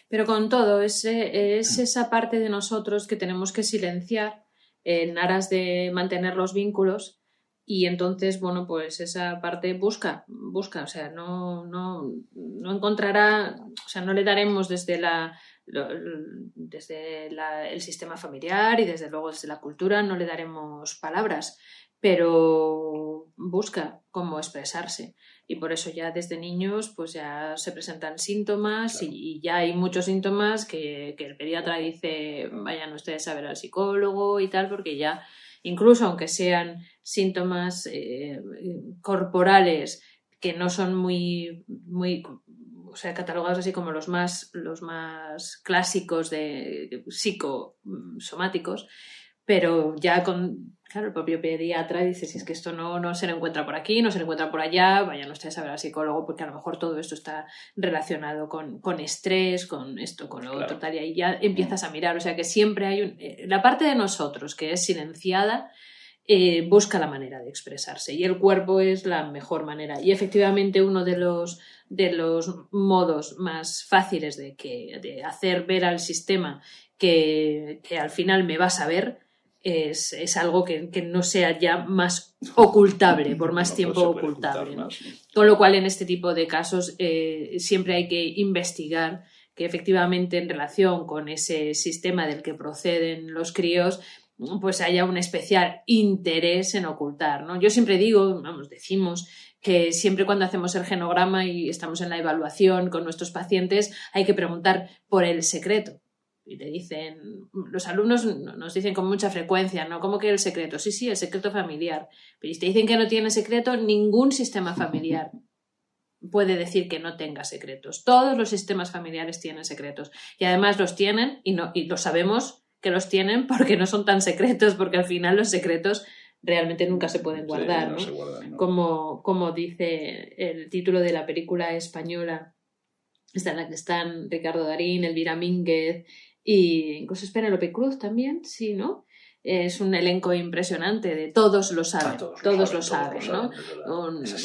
Pero con todo, es, es esa parte de nosotros que tenemos que silenciar en aras de mantener los vínculos y entonces, bueno, pues esa parte busca, busca, o sea, no, no, no encontrará, o sea, no le daremos desde la desde el sistema familiar y desde luego desde la cultura no le daremos palabras, pero busca cómo expresarse. Y por eso ya desde niños pues ya se presentan síntomas y, ya hay muchos síntomas que, el pediatra dice vayan ustedes a ver al psicólogo y tal, porque ya incluso aunque sean síntomas eh, corporales que no son muy, muy o sea, catalogados así como los más, los más clásicos de psicosomáticos, pero ya con, claro, el propio pediatra dice, si es que esto no, no se le encuentra por aquí, no se le encuentra por allá, vayan ustedes a ver al psicólogo, porque a lo mejor todo esto está relacionado con, con estrés, con esto, con lo otro, tal, y ahí ya empiezas a mirar, o sea que siempre hay un, eh, la parte de nosotros que es silenciada, eh, busca la manera de expresarse y el cuerpo es la mejor manera. Y efectivamente uno de los, de los modos más fáciles de, que, de hacer ver al sistema que, que, al final me vas a ver es, es algo que, que, no sea ya más ocultable, por más tiempo ocultable. Con lo cual, en este tipo de casos eh, siempre hay que investigar que efectivamente en relación con ese sistema del que proceden los críos, pues haya un especial interés en ocultar, ¿no? Yo siempre digo, vamos, decimos que siempre cuando hacemos el genograma y estamos en la evaluación con nuestros pacientes hay que preguntar por el secreto. Y te dicen, los alumnos nos dicen con mucha frecuencia, ¿no? ¿Cómo que el secreto? Sí, sí, el secreto familiar. Pero si te dicen que no tiene secreto, ningún sistema familiar puede decir que no tenga secretos. Todos los sistemas familiares tienen secretos. Y además los tienen y, no, y lo sabemos que los tienen porque no son tan secretos, porque al final los secretos realmente nunca se pueden guardar, ¿no? Como, como dice el título de la película española, está en la que están Ricardo Darín, Elvira Mínguez y incluso Penélope Cruz también, sí, ¿no? Es un elenco impresionante de todos lo saben, todos, lo saben, ¿no?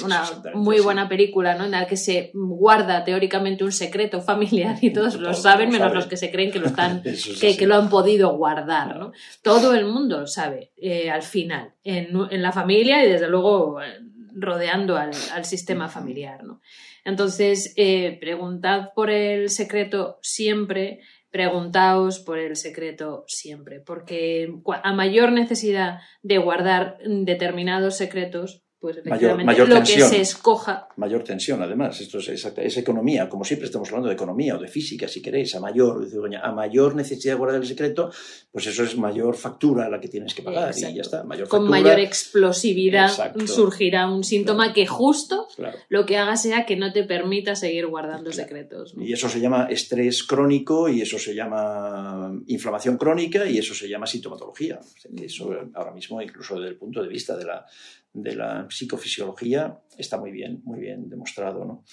una muy buena película, ¿no? En la que se guarda teóricamente un secreto familiar y todos lo saben, menos los que se creen que lo están, que, lo han podido guardar, ¿no? Todo el mundo sabe eh, al final, en, en, la familia y desde luego eh, rodeando al, al sistema familiar, ¿no? Entonces, eh, preguntad por el secreto siempre preguntaos por el secreto siempre, porque a mayor necesidad de guardar determinados secretos, pues efectivamente lo que se escoja. Mayor tensión, además. Esto es, economía, como siempre estamos hablando de economía o de física, si queréis, a mayor, a mayor necesidad de guardar el secreto, pues eso es mayor factura a la que tienes que pagar y ya está. Con mayor explosividad surgirá un síntoma que justo lo que haga sea que no te permita seguir guardando secretos. Y eso se llama estrés crónico y eso se llama inflamación crónica y eso se llama sintomatología. eso ahora mismo, incluso desde el punto de vista de la de la psicofisiología está muy bien, muy bien demostrado. ¿no?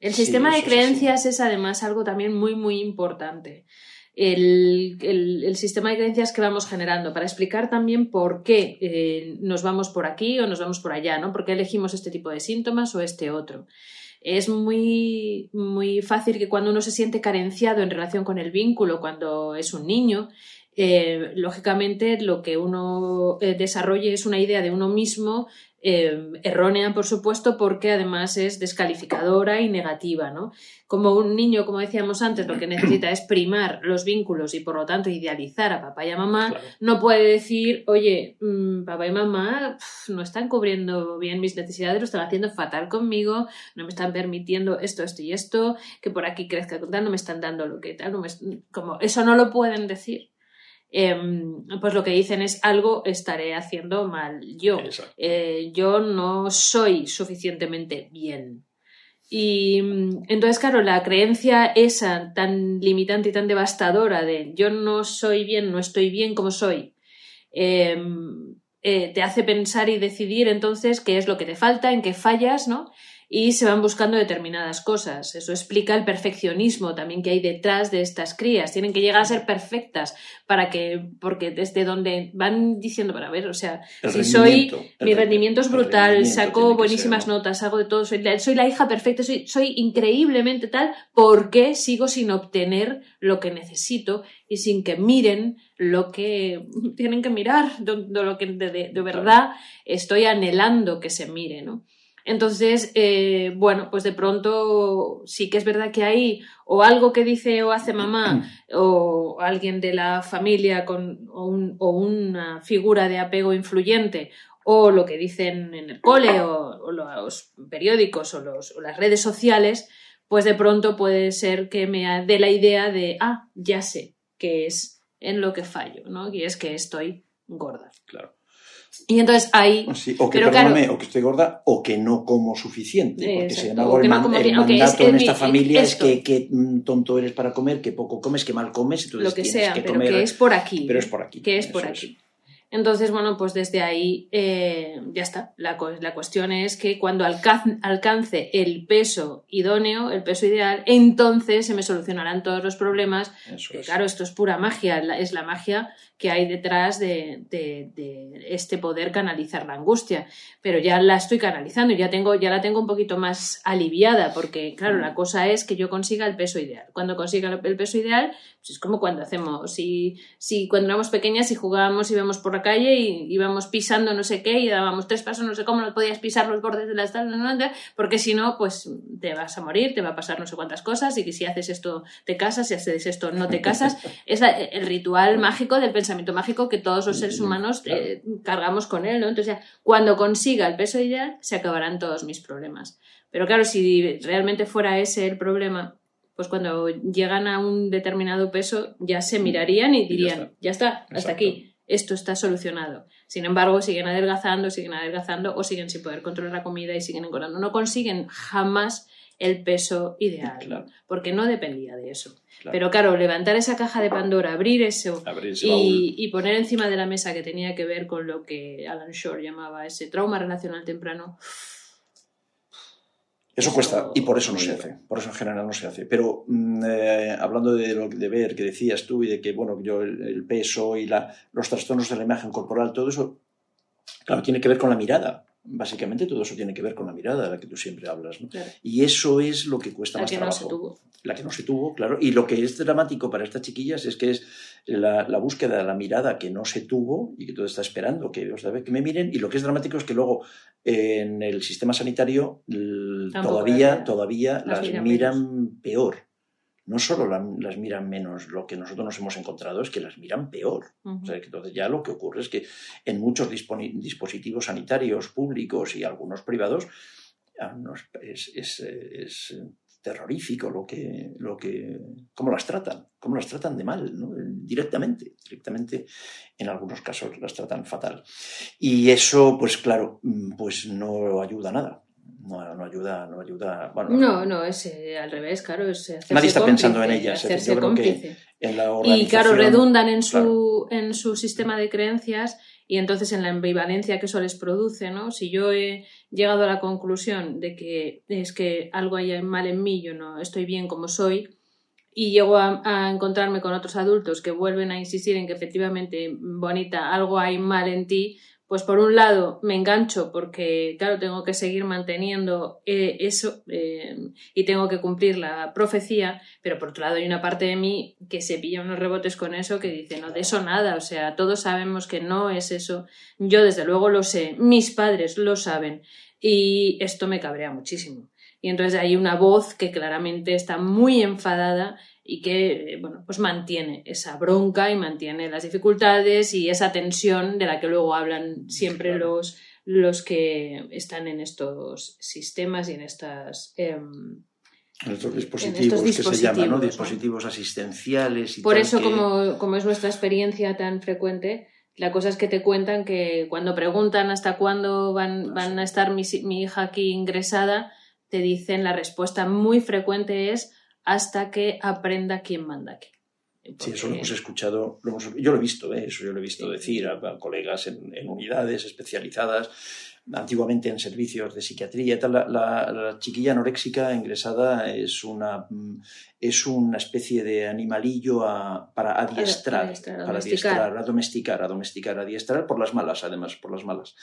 El sistema de creencias es, además algo también muy, muy importante. el, sistema de creencias que vamos generando, para explicar también por qué eh, nos vamos por aquí o nos vamos por allá, ¿no? ¿Por qué elegimos este tipo de síntomas o este otro? Es muy, muy fácil que cuando uno se siente carenciado en relación con el vínculo, cuando es un niño, eh, lógicamente lo que uno eh, desarrolle es una idea de uno mismo Em, errónea, por supuesto, porque además es descalificadora y negativa, ¿no? Como un niño, como decíamos antes, lo que necesita es primar los vínculos y por lo tanto idealizar a papá y a mamá, no puede decir, oye, mm, papá y mamá no están cubriendo bien mis necesidades, lo están haciendo fatal conmigo, no me están permitiendo esto, esto y esto, que por aquí crezca no me están dando lo que tal, no me, como eso no lo pueden decir. Em, pues lo que dicen es algo estaré haciendo mal yo. Eh, yo no soy suficientemente bien. Y entonces, claro, la creencia esa tan limitante y tan devastadora de yo no soy bien, no estoy bien como soy, em, eh, te hace pensar y decidir entonces qué es lo que te falta, en qué fallas, ¿no? Y se van buscando determinadas cosas. Eso explica el perfeccionismo también que hay detrás de estas crías. Tienen que llegar a ser perfectas para que, porque desde donde van diciendo, para ver, o sea, si soy, mi rendimiento es brutal, saco buenísimas notas, hago de todo, soy, soy la hija perfecta, soy, soy increíblemente tal, ¿por qué sigo sin obtener lo que necesito y sin que miren lo que tienen que mirar, de, lo que de, de verdad estoy anhelando que se mire, ¿no? Entonces, eh, bueno, pues de pronto sí que es verdad que hay o algo que dice o hace mamá o alguien de la familia con, o, una figura de apego influyente o lo que dicen en el cole o, los periódicos o, los, o las redes sociales, pues de pronto puede ser que me dé la idea de, ah, ya sé que es en lo que fallo, ¿no? Y es que estoy gorda. Claro. Y entonces ahí. o que perdóname, o que estoy gorda, o que no como suficiente. Porque si algo el, mandato en esta familia es que, que, tonto eres para comer, que poco comes, que mal comes, entonces lo que tienes sea, que pero que es por aquí. Pero es por aquí. Que es por aquí. Entonces, bueno, pues desde ahí eh, ya está. La, la, cuestión es que cuando alcance el peso idóneo, el peso ideal, entonces se me solucionarán todos los problemas. Claro, esto es pura magia, es la magia que hay detrás de, este poder canalizar la angustia. Pero ya la estoy canalizando, ya, tengo, ya la tengo un poquito más aliviada, porque claro, la cosa es que yo consiga el peso ideal. Cuando consiga el peso ideal, pues es como cuando hacemos, si, si cuando éramos pequeñas y jugábamos y íbamos por la calle y íbamos pisando no sé qué y dábamos tres pasos, no sé cómo, no podías pisar los bordes de las tablas, porque si no, pues te vas a morir, te va a pasar no sé cuántas cosas y que si haces esto te casas, si haces esto no te casas. es el ritual mágico del pensamiento mágico que todos los seres humanos eh, cargamos con él, ¿no? Entonces, cuando consiga el peso ideal, se acabarán todos mis problemas. Pero claro, si realmente fuera ese el problema, pues cuando llegan a un determinado peso, ya se mirarían y dirían, ya está, hasta aquí, esto está solucionado. Sin embargo, siguen adelgazando, siguen adelgazando o siguen sin poder controlar la comida y siguen engordando. No consiguen jamás el peso ideal, porque no dependía de eso. Pero claro, levantar esa caja de Pandora, abrir eso y, poner encima de la mesa que tenía que ver con lo que Alan Shore llamaba ese trauma relacional temprano. Eso, cuesta y por eso no se hace, por eso en general no se hace. Pero mm, eh, hablando de lo de ver que decías tú y de que bueno yo el, peso y la, los trastornos de la imagen corporal, todo eso, claro, tiene que ver con la mirada. Básicamente todo eso tiene que ver con la mirada de la que tú siempre hablas. Y eso es lo que cuesta la más que trabajo. No se tuvo. La que no se tuvo, claro. Y lo que es dramático para estas chiquillas es que es la, búsqueda de la mirada que no se tuvo y que todo está esperando que, que me miren. Y lo que es dramático es que luego en el sistema sanitario todavía, todavía las miran peor no solo las miran menos, lo que nosotros nos hemos encontrado es que las miran peor. o sea, que entonces ya lo que ocurre es que en muchos dispositivos sanitarios públicos y algunos privados ah, es, terrorífico lo que, lo que, cómo las tratan, cómo las tratan de mal, directamente, directamente en algunos casos las tratan fatal. Y eso, pues claro, mm, pues no ayuda a nada no, no ayuda, no ayuda. no, no, es eh, al revés, claro. Es Nadie está pensando en ellas. Hacerse cómplice. y claro, redundan en su, en su sistema de creencias y entonces en la ambivalencia que eso les produce, ¿no? Si yo he llegado a la conclusión de que es que algo hay mal en mí, yo no estoy bien como soy, y llego a, a, encontrarme con otros adultos que vuelven a insistir en que efectivamente, bonita, algo hay mal en ti, pues por un lado me engancho porque, claro, tengo que seguir manteniendo eh, eso eh, y tengo que cumplir la profecía, pero por otro lado hay una parte de mí que se pilla unos rebotes con eso que dice, no, de eso nada, o sea, todos sabemos que no es eso, yo desde luego lo sé, mis padres lo saben. Y esto me cabrea muchísimo. Y entonces hay una voz que claramente está muy enfadada y que bueno, pues mantiene esa bronca y mantiene las dificultades y esa tensión de la que luego hablan siempre los, los que están en estos sistemas y en estas em, en estos dispositivos, que se llaman ¿no? dispositivos asistenciales. Y Por eso, como, como es nuestra experiencia tan frecuente, la cosa es que te cuentan que cuando preguntan hasta cuándo van, van a estar mi, mi hija aquí ingresada, te dicen la respuesta muy frecuente es hasta que aprenda quién manda aquí. Sí, eso lo hemos escuchado, yo lo he visto, ¿eh? eso yo lo he visto decir a, colegas en, en, unidades especializadas antiguamente en servicios de psiquiatría La, la, chiquilla anoréxica ingresada es una, mm, es una especie de animalillo para adiestrar, para adiestrar, a domesticar, a domesticar, a adiestrar por las malas, además, por las malas.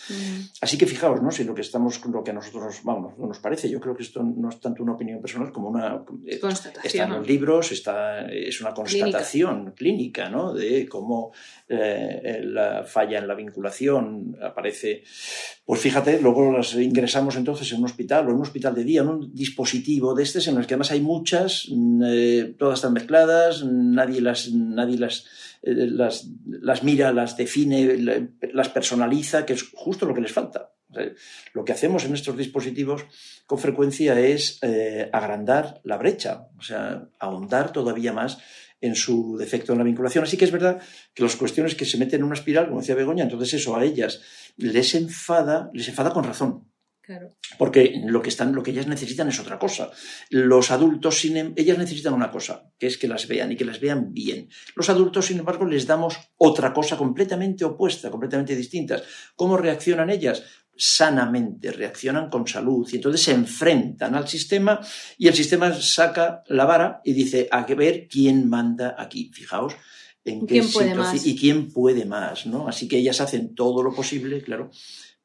Así que fijaos, ¿no? Si lo que estamos, lo que a nosotros vamos, nos parece, yo creo que esto no es tanto una opinión personal como una eh, constatación. Está en los libros, está, es una constatación clínica, ¿no? De cómo eh, la falla en la vinculación aparece. Pues fíjate, luego las ingresamos entonces en un hospital o en un hospital de día, en un dispositivo de este en el que además hay muchas mm, eh, todas están mezcladas, nadie las, nadie las, eh, las, mira, las define, las personaliza, que es justo lo que les falta. lo que hacemos en estos dispositivos con frecuencia es eh, agrandar la brecha, o sea, ahondar todavía más en su defecto en la vinculación. Así que es verdad que las cuestiones que se meten en una espiral, como decía Begoña, entonces eso a ellas les enfada, les enfada con razón. Porque lo que, están, lo que ellas necesitan es otra cosa. Los adultos, sin, em, ellas necesitan una cosa, que es que las vean y que las vean bien. Los adultos, sin embargo, les damos otra cosa completamente opuesta, completamente distinta. ¿Cómo reaccionan ellas? Sanamente, reaccionan con salud y entonces se enfrentan al sistema y el sistema saca la vara y dice a ver quién manda aquí. Fijaos en qué situación y quién puede más, ¿no? Así que ellas hacen todo lo posible, claro,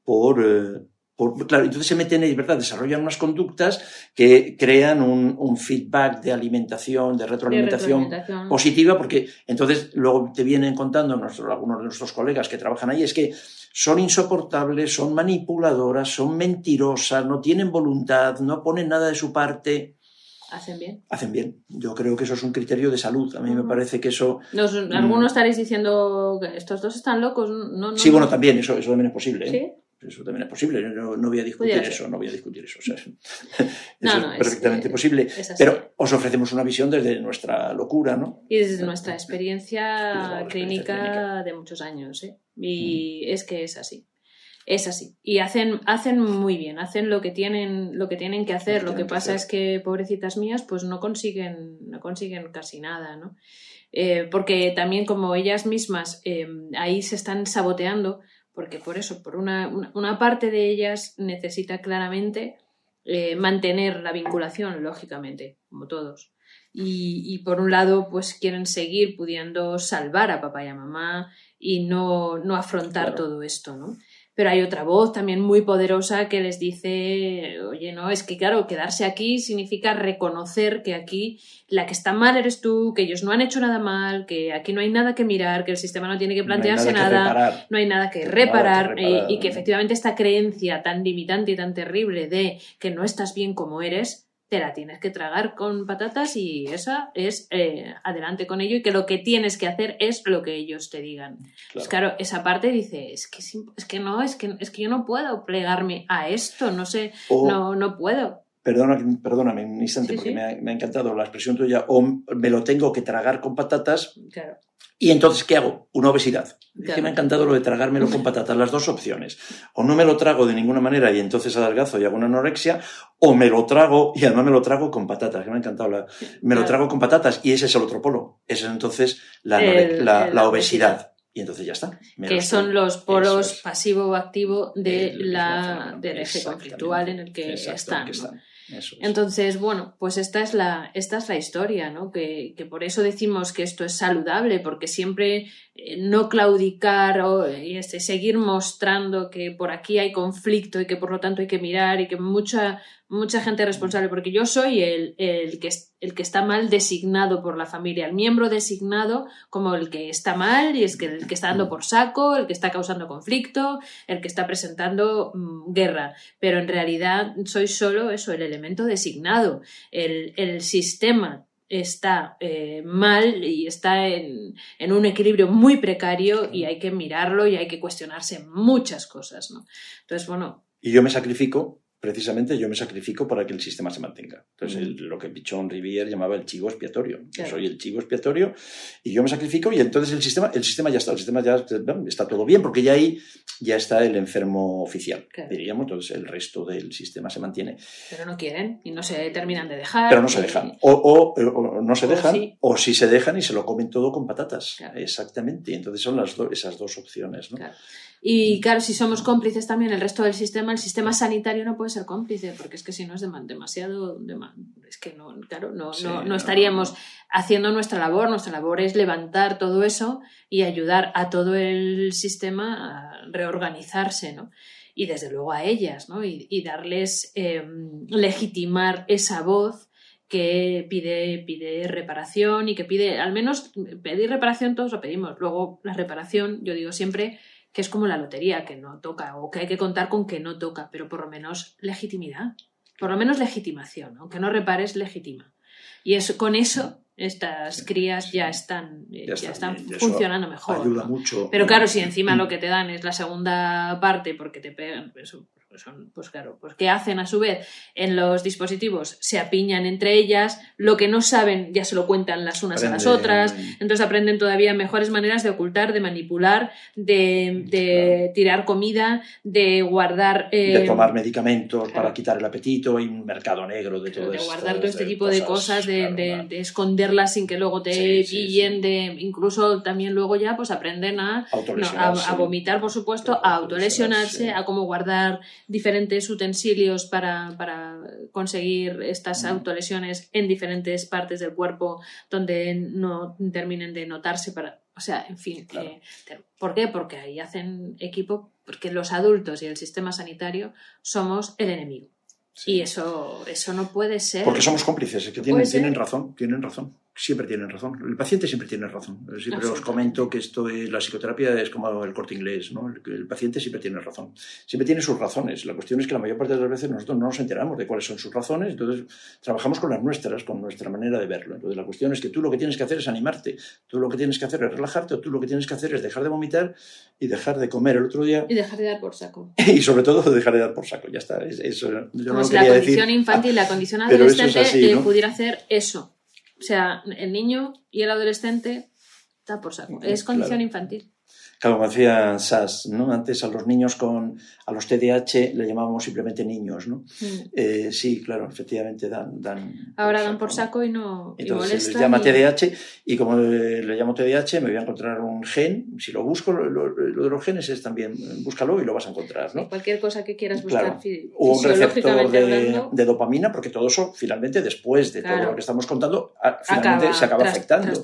por, eh, claro, entonces se meten en verdad, desarrollan unas conductas que crean un, feedback de alimentación, de retroalimentación, positiva, porque entonces luego te vienen contando algunos de nuestros colegas que trabajan ahí, es que son insoportables, son manipuladoras, son mentirosas, no tienen voluntad, no ponen nada de su parte. ¿Hacen bien? Hacen bien. Yo creo que eso es un criterio de salud. A mí me parece que eso... algunos mm, estaréis diciendo que estos dos están locos. No, sí, bueno, también, eso, eso también es posible. ¿eh? ¿Sí? Eso también es posible, no, no voy a discutir eso, no voy a discutir eso. eso es perfectamente posible. pero os ofrecemos una visión desde nuestra locura, ¿no? Y desde nuestra experiencia clínica de muchos años, ¿eh? Y es que es así. Es así. Y hacen, hacen muy bien, hacen lo que tienen, lo que, tienen que hacer. Lo que, pasa es que, pobrecitas mías, pues no consiguen, no consiguen casi nada, ¿no? Eh, porque también como ellas mismas eh, ahí se están saboteando, porque por eso, por una, una, parte de ellas necesita claramente eh, mantener la vinculación, lógicamente, como todos. Y, y, por un lado, pues quieren seguir pudiendo salvar a papá y a mamá y no, no afrontar todo esto, ¿no? Pero hay otra voz también muy poderosa que les dice, oye, no, es que claro, quedarse aquí significa reconocer que aquí la que está mal eres tú, que ellos no han hecho nada mal, que aquí no hay nada que mirar, que el sistema no tiene que plantearse nada, no hay nada que reparar, eh, y que efectivamente esta creencia tan limitante y tan terrible de que no estás bien como eres, te la tienes que tragar con patatas y esa es eh, adelante con ello y que lo que tienes que hacer es lo que ellos te digan. Claro, pues claro esa parte dice, es que, es que no, es que, es que yo no puedo plegarme a esto, no sé, no, no puedo. Perdona, perdóname un instante porque Me, ha, me, ha, encantado la expresión tuya, o me lo tengo que tragar con patatas. Claro. Y entonces, ¿qué hago? Una obesidad. que me ha encantado lo de tragármelo con patatas, las dos opciones. O no me lo trago de ninguna manera y entonces adelgazo y hago una anorexia, o me lo trago y además me lo trago con patatas, que me ha encantado. La, me lo trago con patatas y ese es el otro polo. Ese es entonces la, la, obesidad. Y entonces ya está. que son los polos pasivo o activo de la, del eje conflictual en el que están. Entonces, bueno, pues esta es la, esta es la historia, ¿no? Que, que, por eso decimos que esto es saludable, porque siempre eh, no claudicar o este, seguir mostrando que por aquí hay conflicto y que por lo tanto hay que mirar y que mucha, mucha gente responsable, porque yo soy el, el, que, el que está mal designado por la familia, el miembro designado como el que está mal y es que el que está dando por saco, el que está causando conflicto, el que está presentando mm, guerra, pero en realidad soy solo eso, el elemento designado, el, el sistema está eh, mal y está en, en, un equilibrio muy precario y hay que mirarlo y hay que cuestionarse muchas cosas, ¿no? Entonces, bueno. Y yo me sacrifico precisamente yo me sacrifico para que el sistema se mantenga. Entonces, lo que Pichón Rivier llamaba el chivo expiatorio. Yo soy el chivo expiatorio y yo me sacrifico y entonces el sistema, el sistema ya está, el sistema ya está todo bien porque ya ahí ya está el enfermo oficial, diríamos. Entonces, el resto del sistema se mantiene. Pero no quieren y no se terminan de dejar. Pero no se dejan. O, no se dejan, o, si se dejan y se lo comen todo con patatas. Exactamente. Y entonces son las esas dos opciones. ¿no? Y claro, si somos cómplices también el resto del sistema, el sistema sanitario no puede ser cómplice, porque es que si no es demasiado, es que no, claro, no, no, estaríamos haciendo nuestra labor. Nuestra labor es levantar todo eso y ayudar a todo el sistema a reorganizarse, ¿no? Y desde luego a ellas, ¿no? Y, darles, em, legitimar esa voz que pide, pide reparación y que pide, al menos pedir reparación todos lo pedimos. Luego la reparación, yo digo siempre, que es como la lotería, que no toca, o que hay que contar con que no toca, pero por lo menos legitimidad, por lo menos legitimación, aunque no repares, legitima. Y eso, con eso estas crías ya están, ya, están funcionando mejor. Ayuda mucho. Pero claro, si encima lo que te dan es la segunda parte porque te pegan, eso, pues son, pues claro, pues ¿qué hacen a su vez en los dispositivos? Se apiñan entre ellas, lo que no saben ya se lo cuentan las unas a las otras, entonces aprenden todavía mejores maneras de ocultar, de manipular, de, tirar comida, de guardar... de eh, tomar medicamentos para quitar el apetito y un mercado negro de todo De guardar todo este tipo de cosas, de, esconderlas sin que luego te pillen, de incluso también luego ya pues aprenden a, a, vomitar, por supuesto, a autolesionarse, a cómo guardar diferentes utensilios para, para conseguir estas autolesiones en diferentes partes del cuerpo donde no terminen de notarse para, o sea, en fin, eh, ¿por qué? Porque ahí hacen equipo, porque los adultos y el sistema sanitario somos el enemigo. Y eso, eso no puede ser. Porque somos cómplices, que tienen, tienen razón, tienen razón siempre tienen razón. El paciente siempre tiene razón. Siempre os comento que esto es, la psicoterapia es como el corte inglés, ¿no? El, paciente siempre tiene razón. Siempre tiene sus razones. La cuestión es que la mayor parte de las veces nosotros no nos enteramos de cuáles son sus razones, entonces trabajamos con las nuestras, con nuestra manera de verlo. Entonces la cuestión es que tú lo que tienes que hacer es animarte, tú lo que tienes que hacer es relajarte, o tú lo que tienes que hacer es dejar de vomitar y dejar de comer el otro día. Y dejar de dar por saco. y sobre todo dejar de dar por saco, ya está. Eso, como si la condición infantil, la condición adolescente eh, pudiera hacer eso o sea, el niño y el adolescente está por saco. Es condición infantil. Claro, como decía Sass, ¿no? Antes a los niños con, a los TDAH le llamábamos simplemente niños, ¿no? Mm. Eh, sí, claro, efectivamente dan... dan Ahora dan por saco y no Entonces se les llama TDAH y como le, llamo TDAH me voy a encontrar un gen, si lo busco, lo, de los genes es también, búscalo y lo vas a encontrar, ¿no? cualquier cosa que quieras buscar O un receptor de, dopamina, porque todo eso finalmente después de todo lo que estamos contando, finalmente se acaba afectando.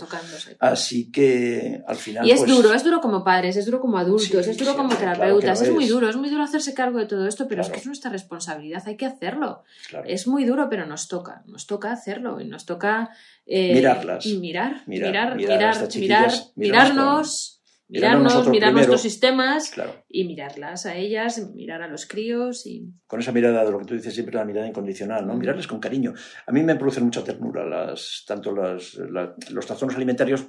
Así que al final... Y es pues duro, es duro como padre es duro como adultos, es duro como terapeutas, es muy duro, es muy duro hacerse cargo de todo esto, pero es que es nuestra responsabilidad, hay que hacerlo. Es muy duro, pero nos toca, nos toca hacerlo y nos toca eh, mirarlas. Mirar, mirar, mirar, mirar, mirarnos. Mirarnos, mirar nuestros sistemas y mirarlas a ellas, mirar a los críos y... Con esa mirada de lo que tú dices siempre, la mirada incondicional, ¿no? Mirarles con cariño. A mí me producen mucha ternura las, tanto las, los trastornos alimentarios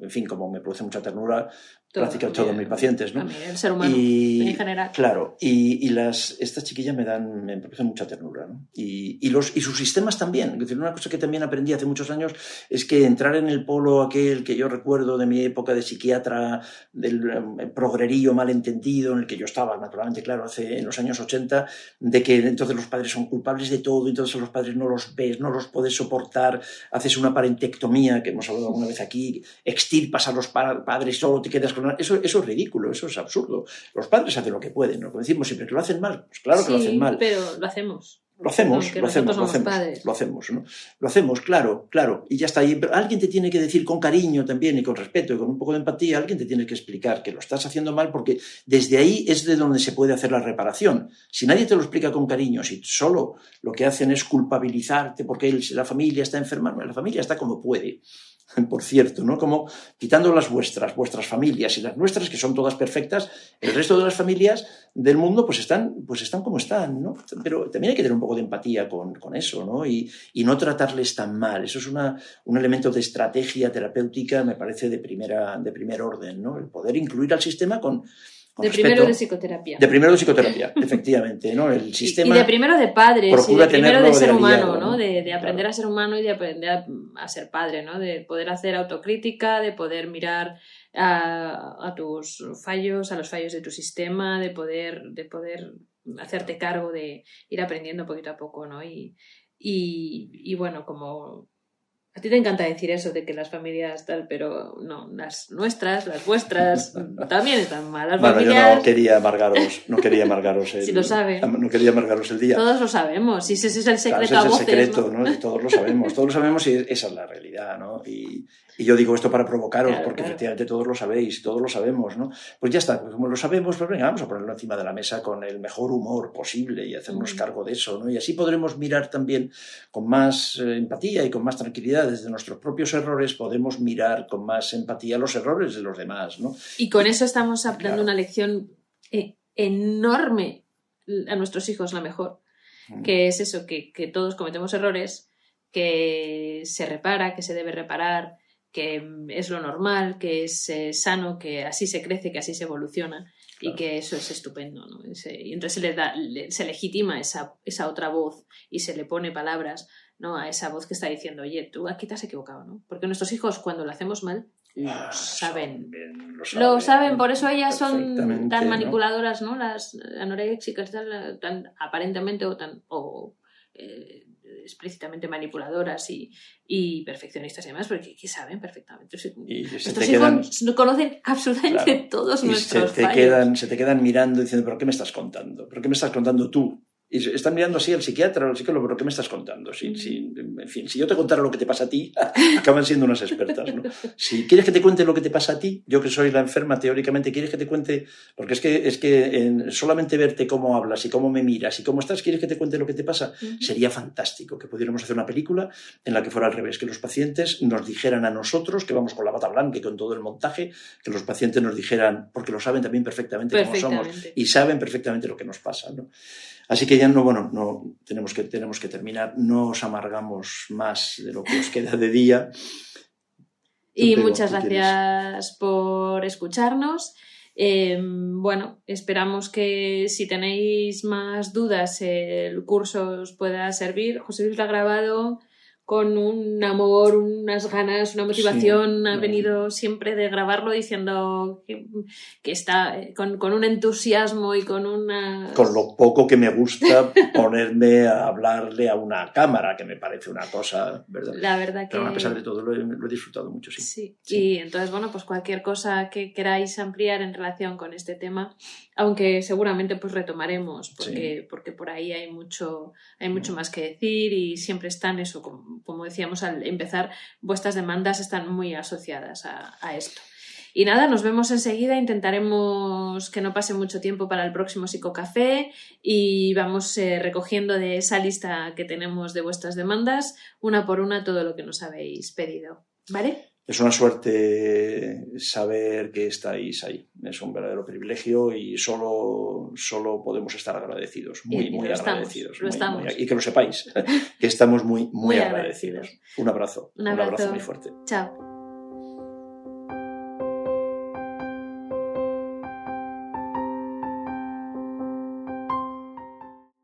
en fin, como me produce mucha ternura, prácticamente todos mis pacientes, ¿no? el ser humano en general. Claro, y, las, estas chiquillas me dan, me producen mucha ternura, ¿no? Y, los, y sus sistemas también. Es decir, una cosa que también aprendí hace muchos años es que entrar en el polo aquel que yo recuerdo de mi época de psiquiatra, del eh, progrerillo malentendido, en el que yo estaba, naturalmente, claro, hace en los años 80, de que entonces los padres son culpables de todo, entonces los padres no los ves, no los puedes soportar, haces una parentectomía, que hemos hablado alguna vez aquí, extirpas a los padres, solo te quedas con eso, eso es ridículo, eso es absurdo. Los padres hacen lo que pueden, ¿no? decimos siempre que lo hacen mal, pues claro que lo hacen mal. Pero lo hacemos. Lo hacemos, Aunque lo hacemos, lo hacemos, padres. lo hacemos, ¿no? Lo hacemos, claro, claro, y ya está. Pero alguien te tiene que decir con cariño también y con respeto y con un poco de empatía, alguien te tiene que explicar que lo estás haciendo mal porque desde ahí es de donde se puede hacer la reparación. Si nadie te lo explica con cariño, si solo lo que hacen es culpabilizarte porque la familia está enferma, la familia está como puede. Por cierto, ¿no? Como quitando las vuestras, vuestras familias y las nuestras, que son todas perfectas, el resto de las familias del mundo pues están, pues están como están, ¿no? Pero también hay que tener un poco de empatía con, con eso, ¿no? Y, y no tratarles tan mal. Eso es una, un elemento de estrategia terapéutica, me parece, de, primera, de primer orden, ¿no? El poder incluir al sistema con, con De respeto. primero de psicoterapia. De primero de psicoterapia, efectivamente, ¿no? El sistema... Y de primero de padres, y de primero de ser humano, aliado, ¿no? ¿no? De, de aprender Claro. a ser humano y de aprender a, a ser padre, ¿no? De poder hacer autocrítica, de poder mirar a, a tus fallos, a los fallos de tu sistema, de poder, de poder hacerte cargo de ir aprendiendo poquito a poco, ¿no? Y, y, y bueno, como a ti te encanta decir eso de que las familias tal, pero no, las nuestras, las vuestras, también están mal. Las Bueno, yo no quería amargaros, no quería amargaros el, Si lo sabe. No quería amargaros el día. todos lo sabemos, y ese es el Claro, secreto ese a es el voces, secreto, ¿no? ¿no? Y todos lo sabemos, todos lo sabemos y esa es la realidad, ¿no? Y, y yo digo esto para provocaros, Claro, porque claro. efectivamente todos lo sabéis, todos lo sabemos, ¿no? Pues ya está, pues como lo sabemos, pues venga, vamos a ponerlo encima de la mesa con el mejor humor posible y hacernos Mm. cargo de eso, ¿no? Y así podremos mirar también con más eh, empatía y con más tranquilidad desde nuestros propios errores, podemos mirar con más empatía los errores de los demás, ¿no? Y con eso estamos dando Claro. una lección eh, enorme a nuestros hijos, la mejor, Mm. que es eso, que, que todos cometemos errores, que se repara, que se debe reparar, que mm, es lo normal, que es eh, sano, que así se crece, que así se evoluciona y que eso es estupendo. ¿no? Y entonces se, le da, le- se legitima esa, esa otra voz y se le pone palabras ¿no? a esa voz que está diciendo, oye, tú aquí te has equivocado, ¿no? Porque nuestros hijos cuando lo hacemos mal, lo Ah, saben. bien, Lo saben, por eso ellas son tan manipuladoras, ¿no? Las anoréxicas, tal, tan aparentemente o tan o eh, explícitamente manipuladoras y, y perfeccionistas y demás, porque que saben perfectamente. Y se Nuestros te quedan, hijos conocen absolutamente Claro. todos y se nuestros te, fallos. quedan, se te quedan mirando diciendo, ¿pero qué me estás contando? ¿Pero qué me estás contando tú? Y están mirando así al psiquiatra o al psicólogo, ¿pero qué me estás contando? Si, si- en fin, si yo te contara lo que te pasa a ti, acaban siendo unas expertas. ¿no? Si quieres que te cuente lo que te pasa a ti, yo que soy la enferma, teóricamente, quieres que te cuente, porque es que, es que en solamente verte cómo hablas y cómo me miras y cómo estás, quieres que te cuente lo que te pasa, sería fantástico que pudiéramos hacer una película en la que fuera al revés, que los pacientes nos dijeran a nosotros, que vamos con la bata blanca y con todo el montaje, que los pacientes nos dijeran, porque lo saben también perfectamente cómo somos Perfectamente. y saben perfectamente lo que nos pasa. ¿no? Así que ya no, bueno, no tenemos que, tenemos que terminar, no os amargamos más de lo que os queda de día. Y Pero, muchas gracias por escucharnos. Eh, bueno, esperamos que si tenéis más dudas el curso os pueda servir. José Luis lo ha grabado con un amor, unas ganas, una motivación. Sí, ha venido siempre de grabarlo diciendo que, que está eh, con, con un entusiasmo y con una... Con lo poco que me gusta ponerme a hablarle a una cámara, que me parece una cosa, ¿verdad? La verdad que... Pero a pesar de todo, lo he, lo he disfrutado mucho, sí. Sí. Sí. y entonces, bueno, pues cualquier cosa que queráis ampliar en relación con este tema, aunque seguramente pues retomaremos, porque, porque por ahí hay mucho, hay mucho Mm. más que decir y siempre están eso, como, como decíamos al empezar, vuestras demandas están muy asociadas a, a esto. Y nada, nos vemos enseguida. Intentaremos que no pase mucho tiempo para el próximo psicocafé y vamos eh, recogiendo de esa lista que tenemos de vuestras demandas, una por una, todo lo que nos habéis pedido. ¿Vale? Es una suerte saber que estáis ahí. Es un verdadero privilegio y solo, solo podemos estar agradecidos, muy, Y- muy estamos, agradecidos. lo muy, estamos. muy- y que lo sepáis, que estamos muy, muy, agradecidos. Un abrazo. Un un abrazo abrazo. muy fuerte. Chao.